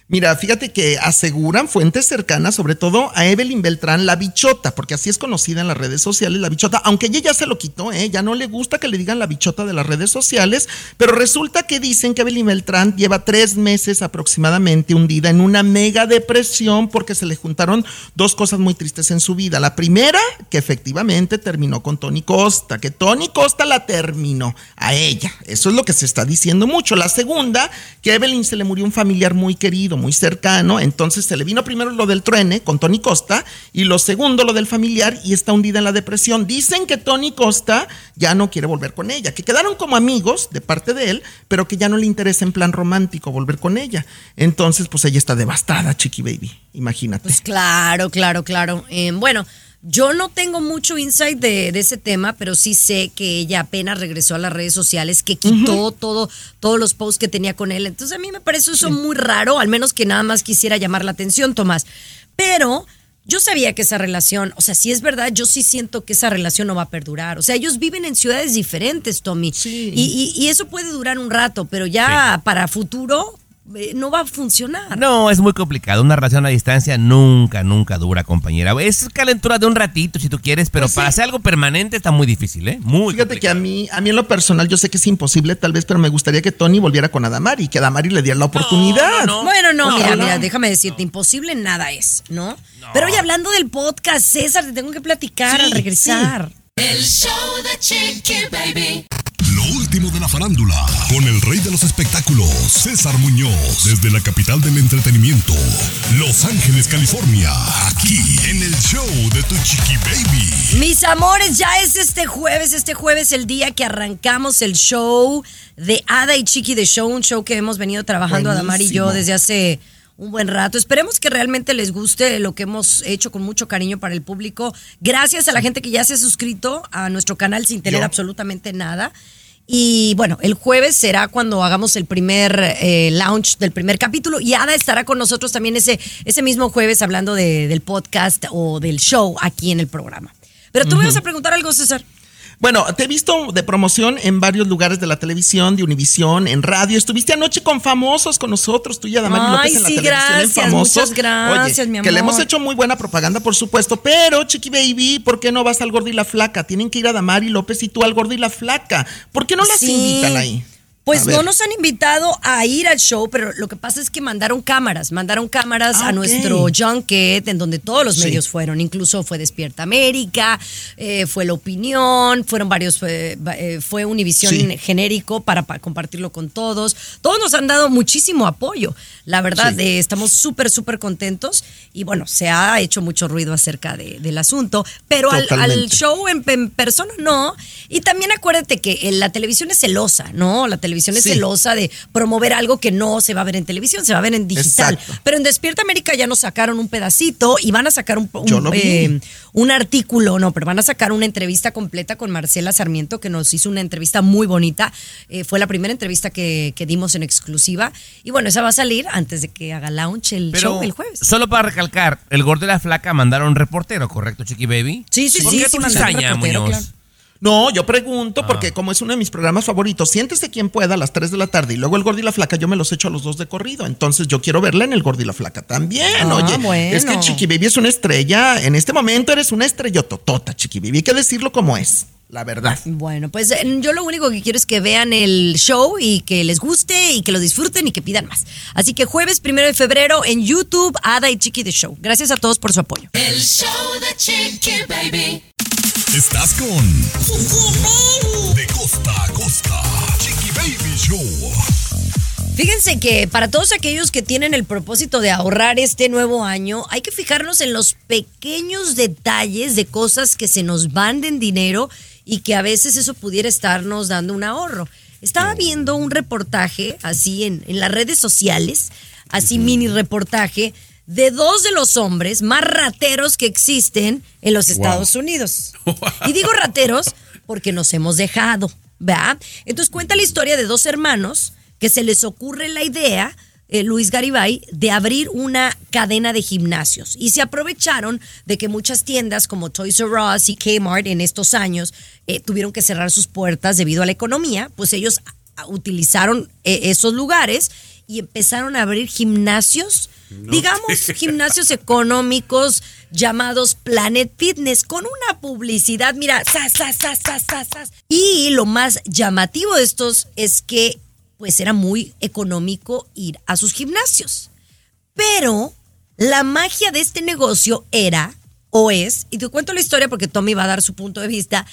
Mira, fíjate que aseguran fuentes cercanas, sobre todo a Evelyn Beltrán, la bichota, porque así es conocida en las redes sociales, la bichota, aunque ella ya se lo quitó, ¿eh? ya no le gusta que le digan la bichota de las redes sociales, pero resulta que dicen que Evelyn Beltrán lleva tres meses aproximadamente hundida en una mega depresión porque se le juntaron dos cosas muy tristes en su vida. La primera, que efectivamente terminó con Tony Costa, que Tony Costa la terminó a ella. Eso es lo que se está diciendo mucho. La segunda, que Evelyn se le murió un familiar muy querido, muy cercano, entonces se le vino primero lo del truene con Tony Costa y lo segundo lo del familiar y está hundida en la depresión. Dicen que Tony Costa ya no quiere volver con ella, que quedaron como amigos de parte de él, pero que ya no le interesa en plan romántico volver con ella. Entonces, pues ella está devastada, Chiqui Baby, imagínate. Pues claro, claro, claro. Eh, bueno, yo no tengo mucho insight de, de ese tema, pero sí sé que ella apenas regresó a las redes sociales, que quitó todo, todos los posts que tenía con él. Entonces a mí me parece eso muy raro, al menos que nada más quisiera llamar la atención, Tomás. Pero yo sabía que esa relación, o sea, si es verdad, yo sí siento que esa relación no va a perdurar. O sea, ellos viven en ciudades diferentes, Tommy. Y, y- y eso puede durar un rato, pero ya para futuro eh, no va a funcionar. No, es muy complicado. Una relación a distancia nunca, nunca dura, compañera. Es calentura de un ratito, si tú quieres, pero para hacer algo permanente está muy difícil, ¿eh? Muy Fíjate que a mí, a mí en lo personal, yo sé que es imposible, tal vez, pero me gustaría que Tony volviera con Adamari, que Adamari le diera la oportunidad. Bueno, no, mira, mira, déjame decirte, imposible nada es, ¿no? Pero oye, hablando del podcast, César, te tengo que platicar Sí, al regresar. El show de Chiqui Baby. Lo último de la farándula, con el rey de los espectáculos, César Muñoz, desde la capital del entretenimiento, Los Ángeles, California. Aquí en el show de tu chiqui baby. Mis amores, ya es este jueves, este jueves el día que arrancamos el show de Ada y Chiqui de Show, un show que hemos venido trabajando Adamar y yo desde hace un buen rato. Esperemos que realmente les guste lo que hemos hecho con mucho cariño para el público. Gracias a la gente que ya se ha suscrito a nuestro canal sin tener Yo. absolutamente nada. Y bueno, el jueves será cuando hagamos el primer eh, launch del primer capítulo y Ada estará con nosotros también ese, ese mismo jueves hablando de- del podcast o del show aquí en el programa. Pero tú me vas a preguntar algo, César. Bueno, te he visto de promoción en varios lugares de la televisión, de Univisión, en radio. Estuviste anoche con famosos con nosotros, tú y Adamari López en la sí, televisión en gracias, famosos. muchas gracias, Oye, mi Que le amor. hemos hecho muy buena propaganda, por supuesto. Pero, Chiqui Baby, ¿por qué no vas al Gordo y la Flaca? Tienen que ir a Damari López y tú al Gordo y la Flaca. ¿Por qué no las Sí. invitan ahí? Pues no nos han invitado a ir al show, pero lo que pasa es que mandaron cámaras, mandaron cámaras Ah, a ok. nuestro junket, en donde todos los Sí. medios fueron, incluso fue Despierta América, eh, fue La Opinión, fueron varios, va- eh, fue Univisión Sí. genérico para, pa- compartirlo con todos. Todos nos han dado muchísimo apoyo, la verdad, Sí. eh, estamos súper, súper contentos y bueno, se ha hecho mucho ruido acerca de- del asunto, pero al, show en, en persona no. Y también acuérdate que eh, la televisión es celosa, ¿no? La televisión es Sí. celosa de promover algo que no se va a ver en televisión, se va a ver en digital. Exacto. Pero en Despierta América ya nos sacaron un pedacito y van a sacar un, eh, un artículo, no, pero van a sacar una entrevista completa con Marcela Sarmiento, que nos hizo una entrevista muy bonita. Eh, fue la primera entrevista que, que dimos en exclusiva. Y bueno, esa va a salir antes de que haga launch el Pero show el jueves. solo para recalcar, el gordo y la flaca mandaron reportero, ¿correcto, Chiqui Baby? Sí, sí, ¿Por sí, qué sí, mandaron cizaña, reportero, Muñoz? claro. No, yo pregunto Ah. porque como es uno de mis programas favoritos, siéntese quien pueda a las 3 de la tarde y luego el Gordo y la Flaca, yo me los echo a los dos de corrido. Entonces yo quiero verla en el Gordo y la Flaca también. Ah, Oye, bueno. es que Chiqui Baby es una estrella. En este momento eres una estrellototota, Chiqui Baby. Hay que decirlo como es, la verdad. Bueno, pues eh, yo lo único que quiero es que vean el show y que les guste y que lo disfruten y que pidan más. Así que jueves primero de febrero en YouTube, Ada y Chiqui The Show. Gracias a todos por su apoyo. El show de Chiqui Baby. Estás con De costa a costa. Chiqui Baby Show. Fíjense que para todos aquellos que tienen el propósito de ahorrar este nuevo año, hay que fijarnos en los pequeños detalles de cosas que se nos van en dinero y que a veces eso pudiera estarnos dando un ahorro. Estaba viendo un reportaje así en, en las redes sociales, así mini reportaje, de dos de los hombres más rateros que existen en los Estados Unidos. Y digo rateros porque nos hemos dejado, ¿verdad? Entonces cuenta la historia de dos hermanos que se les ocurre la idea, eh, Luis Garibay, de abrir una cadena de gimnasios. Y se aprovecharon de que muchas tiendas como Toys R Us y Kmart en estos años eh, tuvieron que cerrar sus puertas debido a la economía, pues ellos utilizaron eh, esos lugares y empezaron a abrir gimnasios, digamos, gimnasios económicos llamados Planet Fitness, con una publicidad, mira, zas, zas, zas, zas, zas. Y lo más llamativo de estos es que pues era muy económico ir a sus gimnasios. Pero la magia de este negocio era, o es, y te cuento la historia porque Tommy va a dar su punto de vista,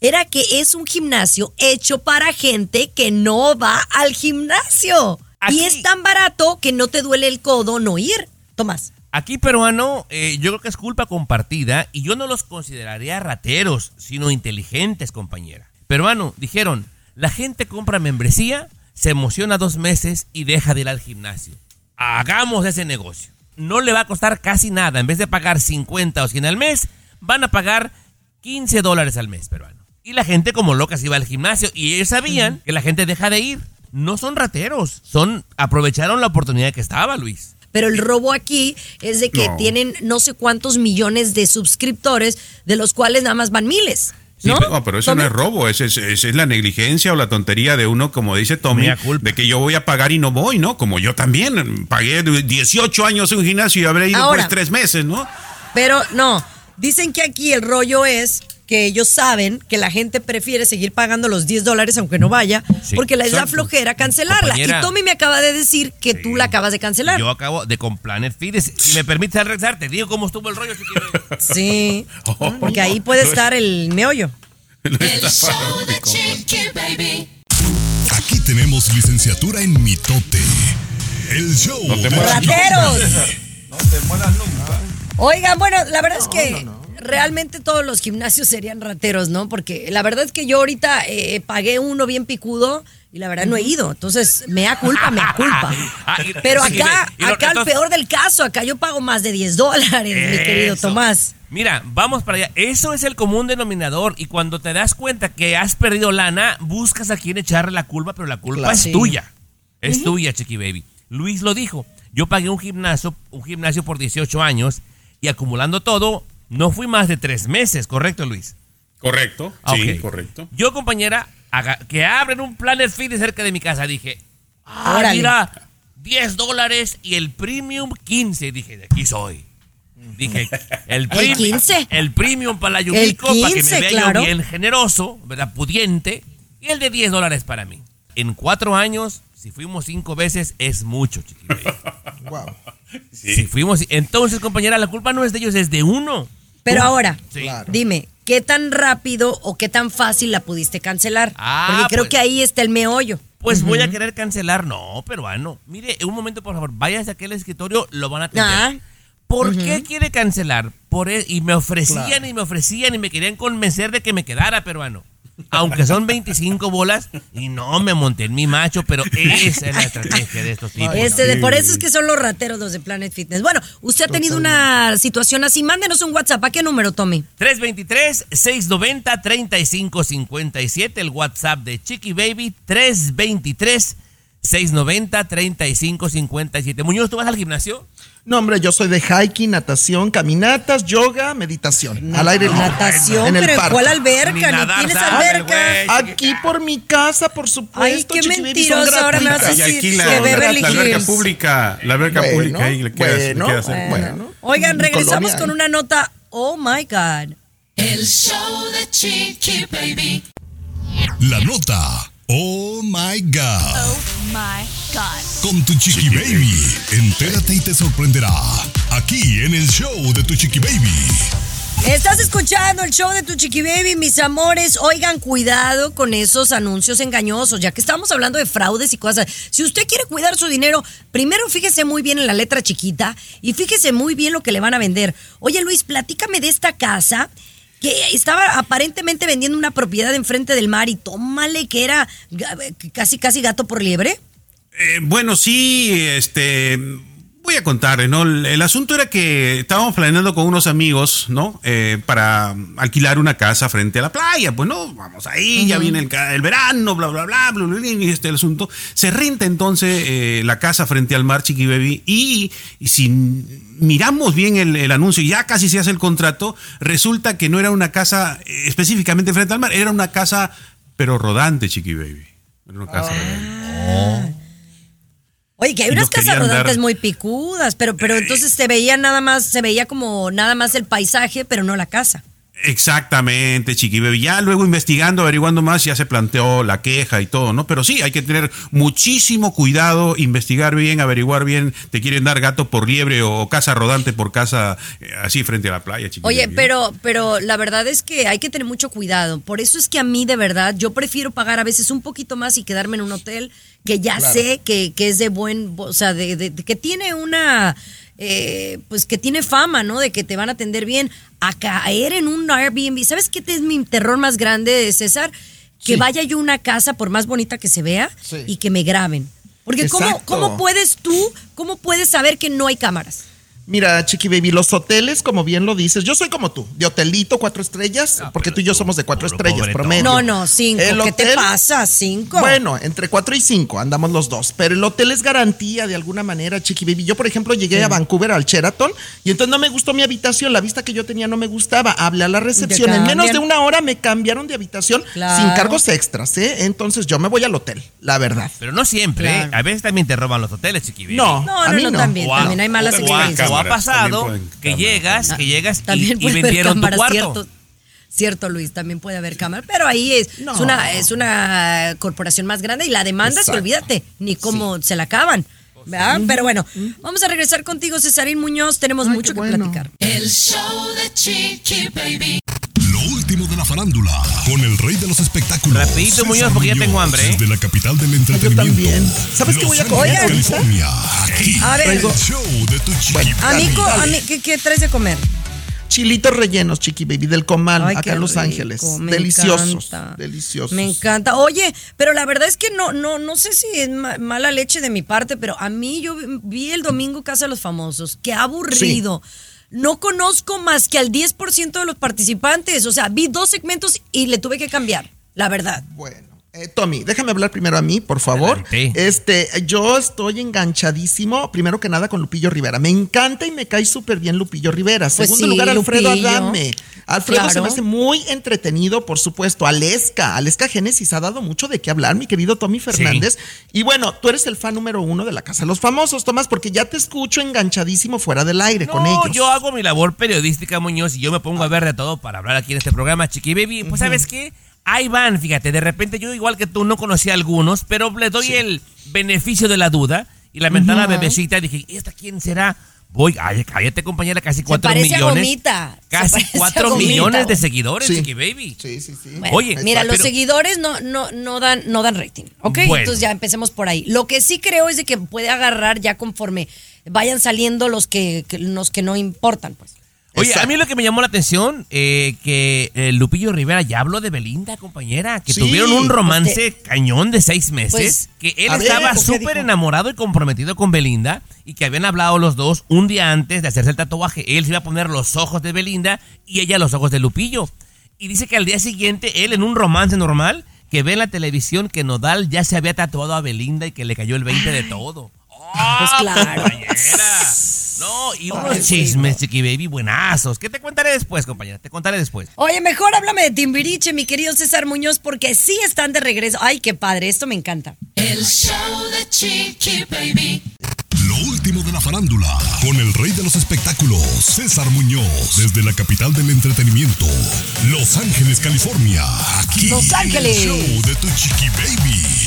era que es un gimnasio hecho para gente que no va al gimnasio. Aquí- Y es tan barato que no te duele el codo no ir. Tomás. Aquí, peruano, eh, yo creo que es culpa compartida y yo no los consideraría rateros, sino inteligentes, compañera. Peruano, dijeron, la gente compra membresía, se emociona dos meses y deja de ir al gimnasio. Hagamos ese negocio. No le va a costar casi nada. En vez de pagar 50 o 100 al mes, van a pagar 15 dólares al mes, peruano. Y la gente como loca se iba al gimnasio y ellos sabían que la gente deja de ir. No son rateros, son aprovecharon la oportunidad que estaba, Luis. Pero el robo aquí es de que No. tienen no sé cuántos millones de suscriptores, de los cuales nada más van miles. Sí, ¿no? pero, no, pero eso Tommy? no es robo, esa es, es la negligencia o la tontería de uno, como dice Tommy, de que yo voy a pagar y no voy, ¿no? Como yo también pagué 18 años en un gimnasio y habré ido Ahora. pues tres meses, ¿no? Pero no, dicen que aquí el rollo es que ellos saben que la gente prefiere seguir pagando los 10 dólares aunque no vaya, Sí, porque les da flojera cancelarla. Compañera. y Tommy me acaba de decir que tú la acabas de cancelar. Yo acabo de con Planet Fitness. Si me permites regresar, te digo cómo estuvo el rollo. si quieres. Sí, Oh, porque ahí puede estar el meollo. El show de Chiqui Baby. Aquí tenemos licenciatura en mitote. El show No te de muevas. Chiqui ¡Rateros! Baby. Oigan, bueno, la verdad es que realmente todos los gimnasios serían rateros, ¿no? Porque la verdad es que yo ahorita eh, pagué uno bien picudo y la verdad no he ido. Entonces, me da culpa, me da culpa. Ah, Pero acá, acá el peor del caso, acá yo pago más de 10 dólares, mi querido. Tomás. Mira, vamos para allá. Eso es el común denominador. Y cuando te das cuenta que has perdido lana, buscas a quien echarle la culpa, pero la culpa Claro. es Sí. tuya. Es tuya, Chiqui Baby. Luis lo dijo. Yo pagué un gimnasio, un gimnasio por 18 años y acumulando todo, no fui más de tres meses, ¿correcto, Luis? Correcto. Ah, Sí, correcto. Yo, compañera, haga- que abren un Planet Fitness cerca de mi casa, dije, ah, mira, 10 dólares y el premium 15. Dije, de aquí soy. Dije, el, premium, 15? el premium para la El Yumiko, para que 15, me vea claro. yo bien generoso, ¿verdad? Pudiente. Y el de 10 dólares para mí. En cuatro años, si fuimos cinco veces, es mucho, chiquillo. Wow. Si fuimos, entonces, compañera, la culpa no es de ellos, es de uno. Pero Tú- ahora, Sí. dime, ¿qué tan rápido o qué tan fácil la pudiste cancelar? Ah, Porque creo pues- que ahí está el meollo. Pues voy a querer cancelar. No, peruano. Mire, un momento, por favor, váyase a aquel escritorio, lo van a atender. Ah. ¿Por qué quiere cancelar? Por e- y me ofrecían Claro. y me ofrecían y me querían convencer de que me quedara peruano. Aunque son 25 bolas y no me monté en mi macho, pero esa es la estrategia de estos tipos. Este, de, por eso es que son los rateros los de Planet Fitness. Bueno, usted ha tenido una situación así. Mándenos un WhatsApp. ¿A qué número, Tommy? 323-690-3557, el WhatsApp de Chiqui Baby, 323-690-3557. Muñoz, ¿tú vas al gimnasio? No, hombre, yo soy de hiking, natación, caminatas, yoga, meditación. Al aire libre. Natación, En el pero ¿en parque. cuál alberca? Ni, nadar tienes alberca. güey. Aquí por mi casa, por supuesto. Ay, qué mentiroso, ahora me vas a decir la, que la- Beverly la alberca pública, la alberca Bueno, pública ahí le queda, le bueno, bueno. Oigan, Mi regresamos con una nota. Oh my God. El show de Chiqui Baby. La nota. Oh my God. Oh my God. Con tu chiqui baby. Entérate y te sorprenderá. Aquí en el show de tu chiqui baby. Estás escuchando el show de tu chiqui baby, mis amores. Oigan, cuidado con esos anuncios engañosos, ya que estamos hablando de fraudes y cosas. Si usted quiere cuidar su dinero, primero fíjese muy bien en la letra chiquita y fíjese muy bien lo que le van a vender. Oye, Luis, platícame de esta casa que estaba aparentemente vendiendo una propiedad enfrente del mar y tómale que era casi casi gato por liebre. Eh, bueno, sí, este. Voy a contarles, ¿no? El, el asunto era que estábamos planeando con unos amigos, ¿no? Eh, para alquilar una casa frente a la playa. Pues no, vamos ahí, ya viene el, el verano, bla, bla, bla, bla, bla, bla, y este el asunto. Se renta entonces eh, la casa frente al mar, Chiqui Baby, y, y si miramos bien el, el anuncio, y ya casi se hace el contrato, resulta que no era una casa eh, específicamente frente al mar, era una casa, pero rodante, Chiqui Baby. Era una casa rodante. Oye, que hay unas casas rodantes dar- muy picudas, pero, pero entonces se veía nada más, se veía como nada más el paisaje, pero no la casa. Exactamente, Chiqui Baby. Ya luego investigando, averiguando más, ya se planteó la queja y todo, ¿no? Pero sí, hay que tener muchísimo cuidado, investigar bien, averiguar bien. Te quieren dar gato por liebre o casa rodante por casa eh, así frente a la playa, Chiqui Oye, Baby. pero, pero la verdad es que hay que tener mucho cuidado. Por eso es que a mí, de verdad, yo prefiero pagar a veces un poquito más y quedarme en un hotel que ya Claro. sé que, que es de buen, o sea, de, de- de que tiene una, eh, pues que tiene fama, ¿no? De que te van a atender bien. A caer en un Airbnb. ¿Sabes qué es mi terror más grande, César? Que Sí. vaya yo a una casa, por más bonita que se vea, Sí. y que me graben. Porque ¿cómo. ¿cómo puedes tú, cómo puedes saber que no hay cámaras? Mira, Chiqui Baby, los hoteles, como bien lo dices, yo soy como tú, de hotelito, cuatro estrellas, porque tú y yo somos de cuatro estrellas, promedio. No, no, cinco. El ¿Qué te pasa? Cinco. Bueno, entre cuatro y cinco andamos los dos, pero el hotel es garantía de alguna manera, Chiqui Baby. Yo, por ejemplo, llegué a Vancouver al Sheraton y entonces no me gustó mi habitación, la vista que yo tenía no me gustaba. Hablé a la recepción, en menos de una hora me cambiaron de habitación Claro. sin cargos extras, ¿eh? Entonces yo me voy al hotel, la verdad. Pero no siempre. ¿eh? A veces también te roban los hoteles, Chiqui Baby. No, No, a no, mí no, no. también, también hay malas experiencias. Ha pasado que llegas, que llegas y, También y vendieron tu cámaras, cuarto. cierto. Cierto, Luis, también puede haber cámara, pero ahí es, No. es una es una corporación más grande y la demanda, Exacto. olvídate, ni cómo se la acaban. ¿Verdad? Pero bueno, vamos a regresar contigo, Cesarín Muñoz, tenemos Ay, mucho que bueno. platicar. El show de Chiqui Baby. Lo último de la farándula, con el rey de los espectáculos. Rapidito, Muñoz, porque ya tengo hambre, ¿eh? Desde la capital del entretenimiento. también. ¿Sabes qué voy a comer? California. Aquí, A ver. el show de tu chiquibebe. Amigo, dale. ami- ¿qué, qué traes de comer? Chilitos rellenos, chiqui baby, del comal, Ay, acá en Los rico, Ángeles. me Deliciosos. encanta. Deliciosos. Me encanta. Oye, pero la verdad es que no, no, no sé si es ma- mala leche de mi parte, pero a mí yo vi el domingo Casa de los Famosos. Qué aburrido. No conozco más que al 10% de los participantes. O sea, vi dos segmentos y le tuve que cambiar, la verdad. Bueno. Eh, Tommy, déjame hablar primero a mí, por favor. Adelante. Este, yo estoy enganchadísimo, primero que nada, con Lupillo Rivera. Me encanta y me cae súper bien Lupillo Rivera. Pues Segundo sí, lugar, Alfredo Lupillo. Adame. Alfredo se me hace muy entretenido, por supuesto. Aleska, Aleska Génesis ha dado mucho de qué hablar, mi querido Tommy Fernández. Y bueno, tú eres el fan número uno de la Casa de los Famosos, Tomás, porque ya te escucho enganchadísimo fuera del aire con No, ellos. yo hago mi labor periodística, Muñoz, y yo me pongo a ver de todo para hablar aquí en este programa, Chiqui Baby. Pues, ¿sabes qué? Ahí van, fíjate, de repente yo igual que tú no conocía a algunos, pero le doy el beneficio de la duda y la mentada Ujú. bebecita dije, ¿esta quién será? Voy, ay, cállate compañera, casi cuatro a millones. Gomita. Se Casi a cuatro millones de seguidores, Sí. Chiqui Baby. Sí, sí, sí. Bueno, Oye, mira, los seguidores no, no, no dan, no dan rating, ¿ok? Bueno. Entonces ya empecemos por ahí. Lo que sí creo es de que puede agarrar ya conforme vayan saliendo los que, que- los que no importan, pues. Oye, Exacto. a mí lo que me llamó la atención, eh, que eh, Lupillo Rivera ya habló de Belinda, compañera, que Sí, tuvieron un romance cañón de seis meses, Pues, que él estaba ¿qué súper enamorado y comprometido con Belinda y que habían hablado los dos un día antes de hacerse el tatuaje. Él se iba a poner los ojos de Belinda y ella los ojos de Lupillo. Y dice que al día siguiente, él en un romance normal, que ve en la televisión que Nodal ya se había tatuado a Belinda y que le cayó el 20 de todo. Pues claro. compañera. No, y unos chismes, chiqui baby, buenazos. ¿Qué te contaré después, compañera? Te contaré después. Oye, mejor háblame de Timbiriche, mi querido César Muñoz, porque sí están de regreso. Ay, qué padre, esto me encanta. El show de Chiqui Baby. Lo último de la farándula, con el rey de los espectáculos, César Muñoz, desde la capital del entretenimiento, Los Ángeles, California. Aquí, Los Ángeles. el show de tu chiqui baby.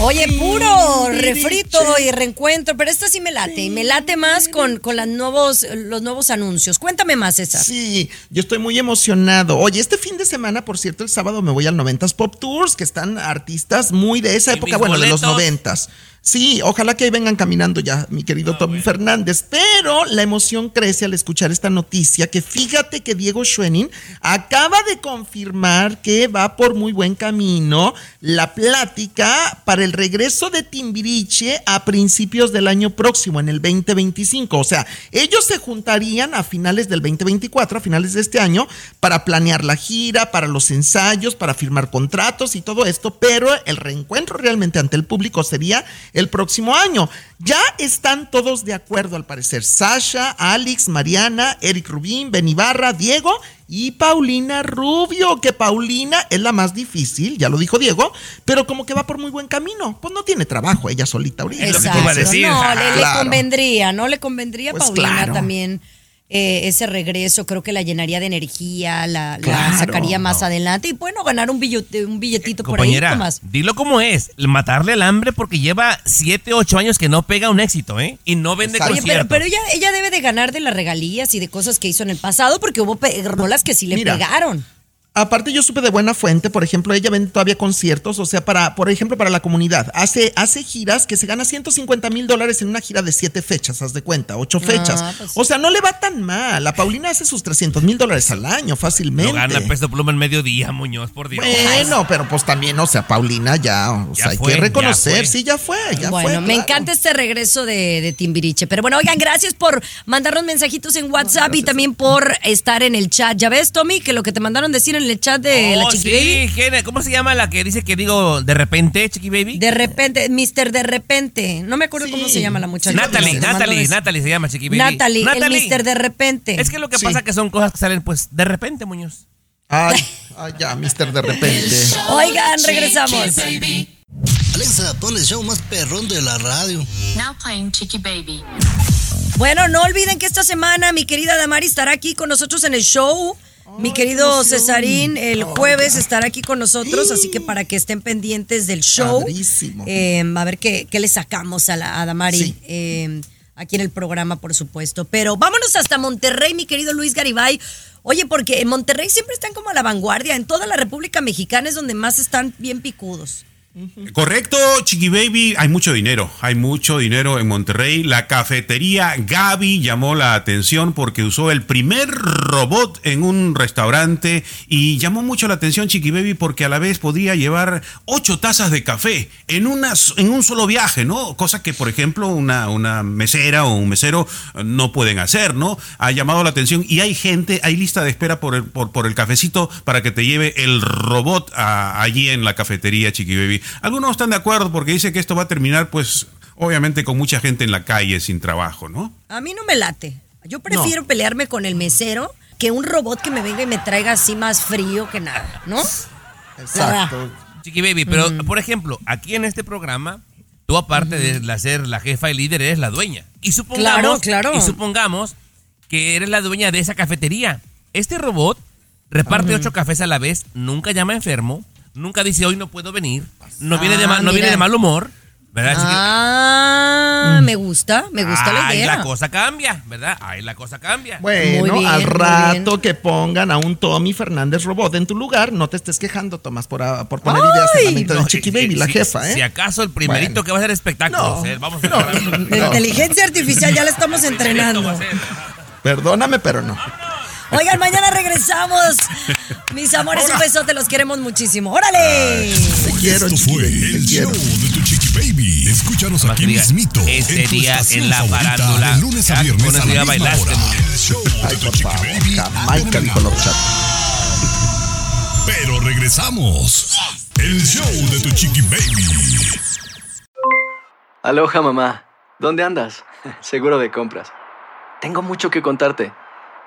Oye, puro refrito y reencuentro, pero esta sí me late, y me late más con, con las nuevos, los nuevos anuncios. Cuéntame más, César. Sí, yo estoy muy emocionado. Oye, este fin de semana, por cierto, el sábado me voy al 90s Pop Tours, que están artistas muy de esa ¿Y época, bueno, de los boletos? 90s. Sí, ojalá que vengan caminando ya, mi querido Ah, Tommy Fernández. Pero la emoción crece al escuchar esta noticia, que fíjate que Diego Schwenning acaba de confirmar que va por muy buen camino la plática para el regreso de Timbiriche a principios del año próximo, en el 2025. O sea, ellos se juntarían a finales del 2024, a finales de este año, para planear la gira, para los ensayos, para firmar contratos y todo esto, pero el reencuentro realmente ante el público sería el próximo año. Ya están todos de acuerdo al parecer. Sasha, Alex, Mariana, Eric Rubín, Benibarra, Diego y Paulina Rubio, que Paulina es la más difícil, ya lo dijo Diego, pero como que va por muy buen camino. Pues no tiene trabajo ella solita ahorita. Lo que a decir. No, le, le Claro. convendría, ¿no? Le convendría a Pues Paulina claro. también eh, ese regreso. Creo que la llenaría de energía, la, sacaría más adelante y bueno, ganar un, billete, un billetito por ahí, Tomás. dilo como es, matarle el hambre porque lleva 7, 8 años que no pega un éxito, ¿eh? Y no vende Exacto. Oye, pero, pero ella, ella debe de ganar de las regalías y de cosas que hizo en el pasado porque hubo rolas que sí le Mira. pegaron. Aparte yo supe de buena fuente, por ejemplo, ella vende todavía conciertos, o sea, para, por ejemplo, para la comunidad. Hace, hace giras que se gana 150 mil dólares en una gira de siete fechas, haz de cuenta, ocho fechas. pues O sea, no le va tan mal. La Paulina hace sus 300 mil dólares al año fácilmente. No gana peso pluma en mediodía, Muñoz, por Dios. Bueno, pero pues también, o sea, Paulina ya, o Ya sea, hay que reconocer, ya fue. sí, ya fue, ya bueno, fue. me claro. encanta este regreso de, de Timbiriche. Pero bueno, oigan, gracias por mandarnos mensajitos en WhatsApp y también por estar en el chat. ¿Ya ves, Tommy, que lo que te mandaron decir en el chat de la Oh, Chiqui sí, Baby? Gene, ¿cómo se llama la que dice que digo de repente, Chiqui Baby? De repente, Mr. De repente. No me acuerdo Sí. cómo se llama la muchacha. Natalie, Natalie. Natalie se llama Chiqui Baby. Natalie, el Mr. De repente. Es que lo que Sí. pasa que son cosas que salen pues de repente, Muñoz. Ay, ay, ya, mister, de repente. Oigan, regresamos. Alexa, pon el show más perrón de la radio. Now playing Chicky Baby. Bueno, no olviden que esta semana mi querida Damari estará aquí con nosotros en el show. Mi querido Cesarín el jueves estará aquí con nosotros, así que para que estén pendientes del show. Eh, a ver qué, qué le sacamos a, la, a Damari. Sí. Eh, aquí en el programa, por supuesto. Pero vámonos hasta Monterrey, mi querido Luis Garibay. Oye, porque en Monterrey siempre están como a la vanguardia. En toda la República Mexicana es donde más están bien picudos. Correcto, Chiqui Baby, hay mucho dinero, hay mucho dinero en Monterrey. La cafetería Gaby llamó la atención porque usó el primer robot en un restaurante y llamó mucho la atención Chiqui Baby porque a la vez podía llevar ocho tazas de café en, una, en un solo viaje, ¿no? Cosa que, por ejemplo, una, una mesera o un mesero no pueden hacer, ¿no? Ha llamado la atención y hay gente, hay lista de espera por el, por, por el cafecito para que te lleve el robot allí en la cafetería Chiqui Baby. Algunos están de acuerdo porque dice que esto va a terminar, pues, obviamente con mucha gente en la calle sin trabajo, ¿no? A mí no me late. Yo prefiero pelearme con el mesero que un robot que me venga y me traiga así más frío que nada, ¿no? Exacto. Chiqui Baby, pero por ejemplo, aquí en este programa, tú aparte de la- ser la jefa y líder, eres la dueña. Y supongamos, Claro, claro. Y supongamos que eres la dueña de esa cafetería. Este robot reparte ocho cafés a la vez, nunca llama enfermo, nunca dice hoy no puedo venir, no viene de, Ah, ma- no viene de mal humor, ¿verdad? Ah, me gusta, me gusta la Ahí idea. la cosa cambia, ¿verdad? Ahí la cosa cambia. Bueno, bien, al rato que pongan a un Tommy Fernández robot en tu lugar, no te estés quejando, Tomás, por, ah, por poner ideas en la mente No, de Chiqui si- Baby, la jefa, ¿eh? Si acaso el primerito Bueno. que va a hacer espectáculos, No, ¿eh? Vamos a La inteligencia artificial ya la estamos entrenando. Perdóname, pero no. Oigan, mañana regresamos. Mis amores, un besote, los queremos muchísimo. ¡Órale! Te quiero, Esto fue el quiero. show de tu Chiqui Baby. Escúchanos aquí diga, mismito. ese en tu día en la farándula, De lunes a viernes con a la día misma bailaste, hora. muñeco. El show Ay, de tu por Chiqui favor, Baby. Jamaica dijo la horchata. Pero regresamos. El show de tu Chiqui Baby. Aloha mamá, ¿dónde andas? Seguro de compras. Tengo mucho que contarte.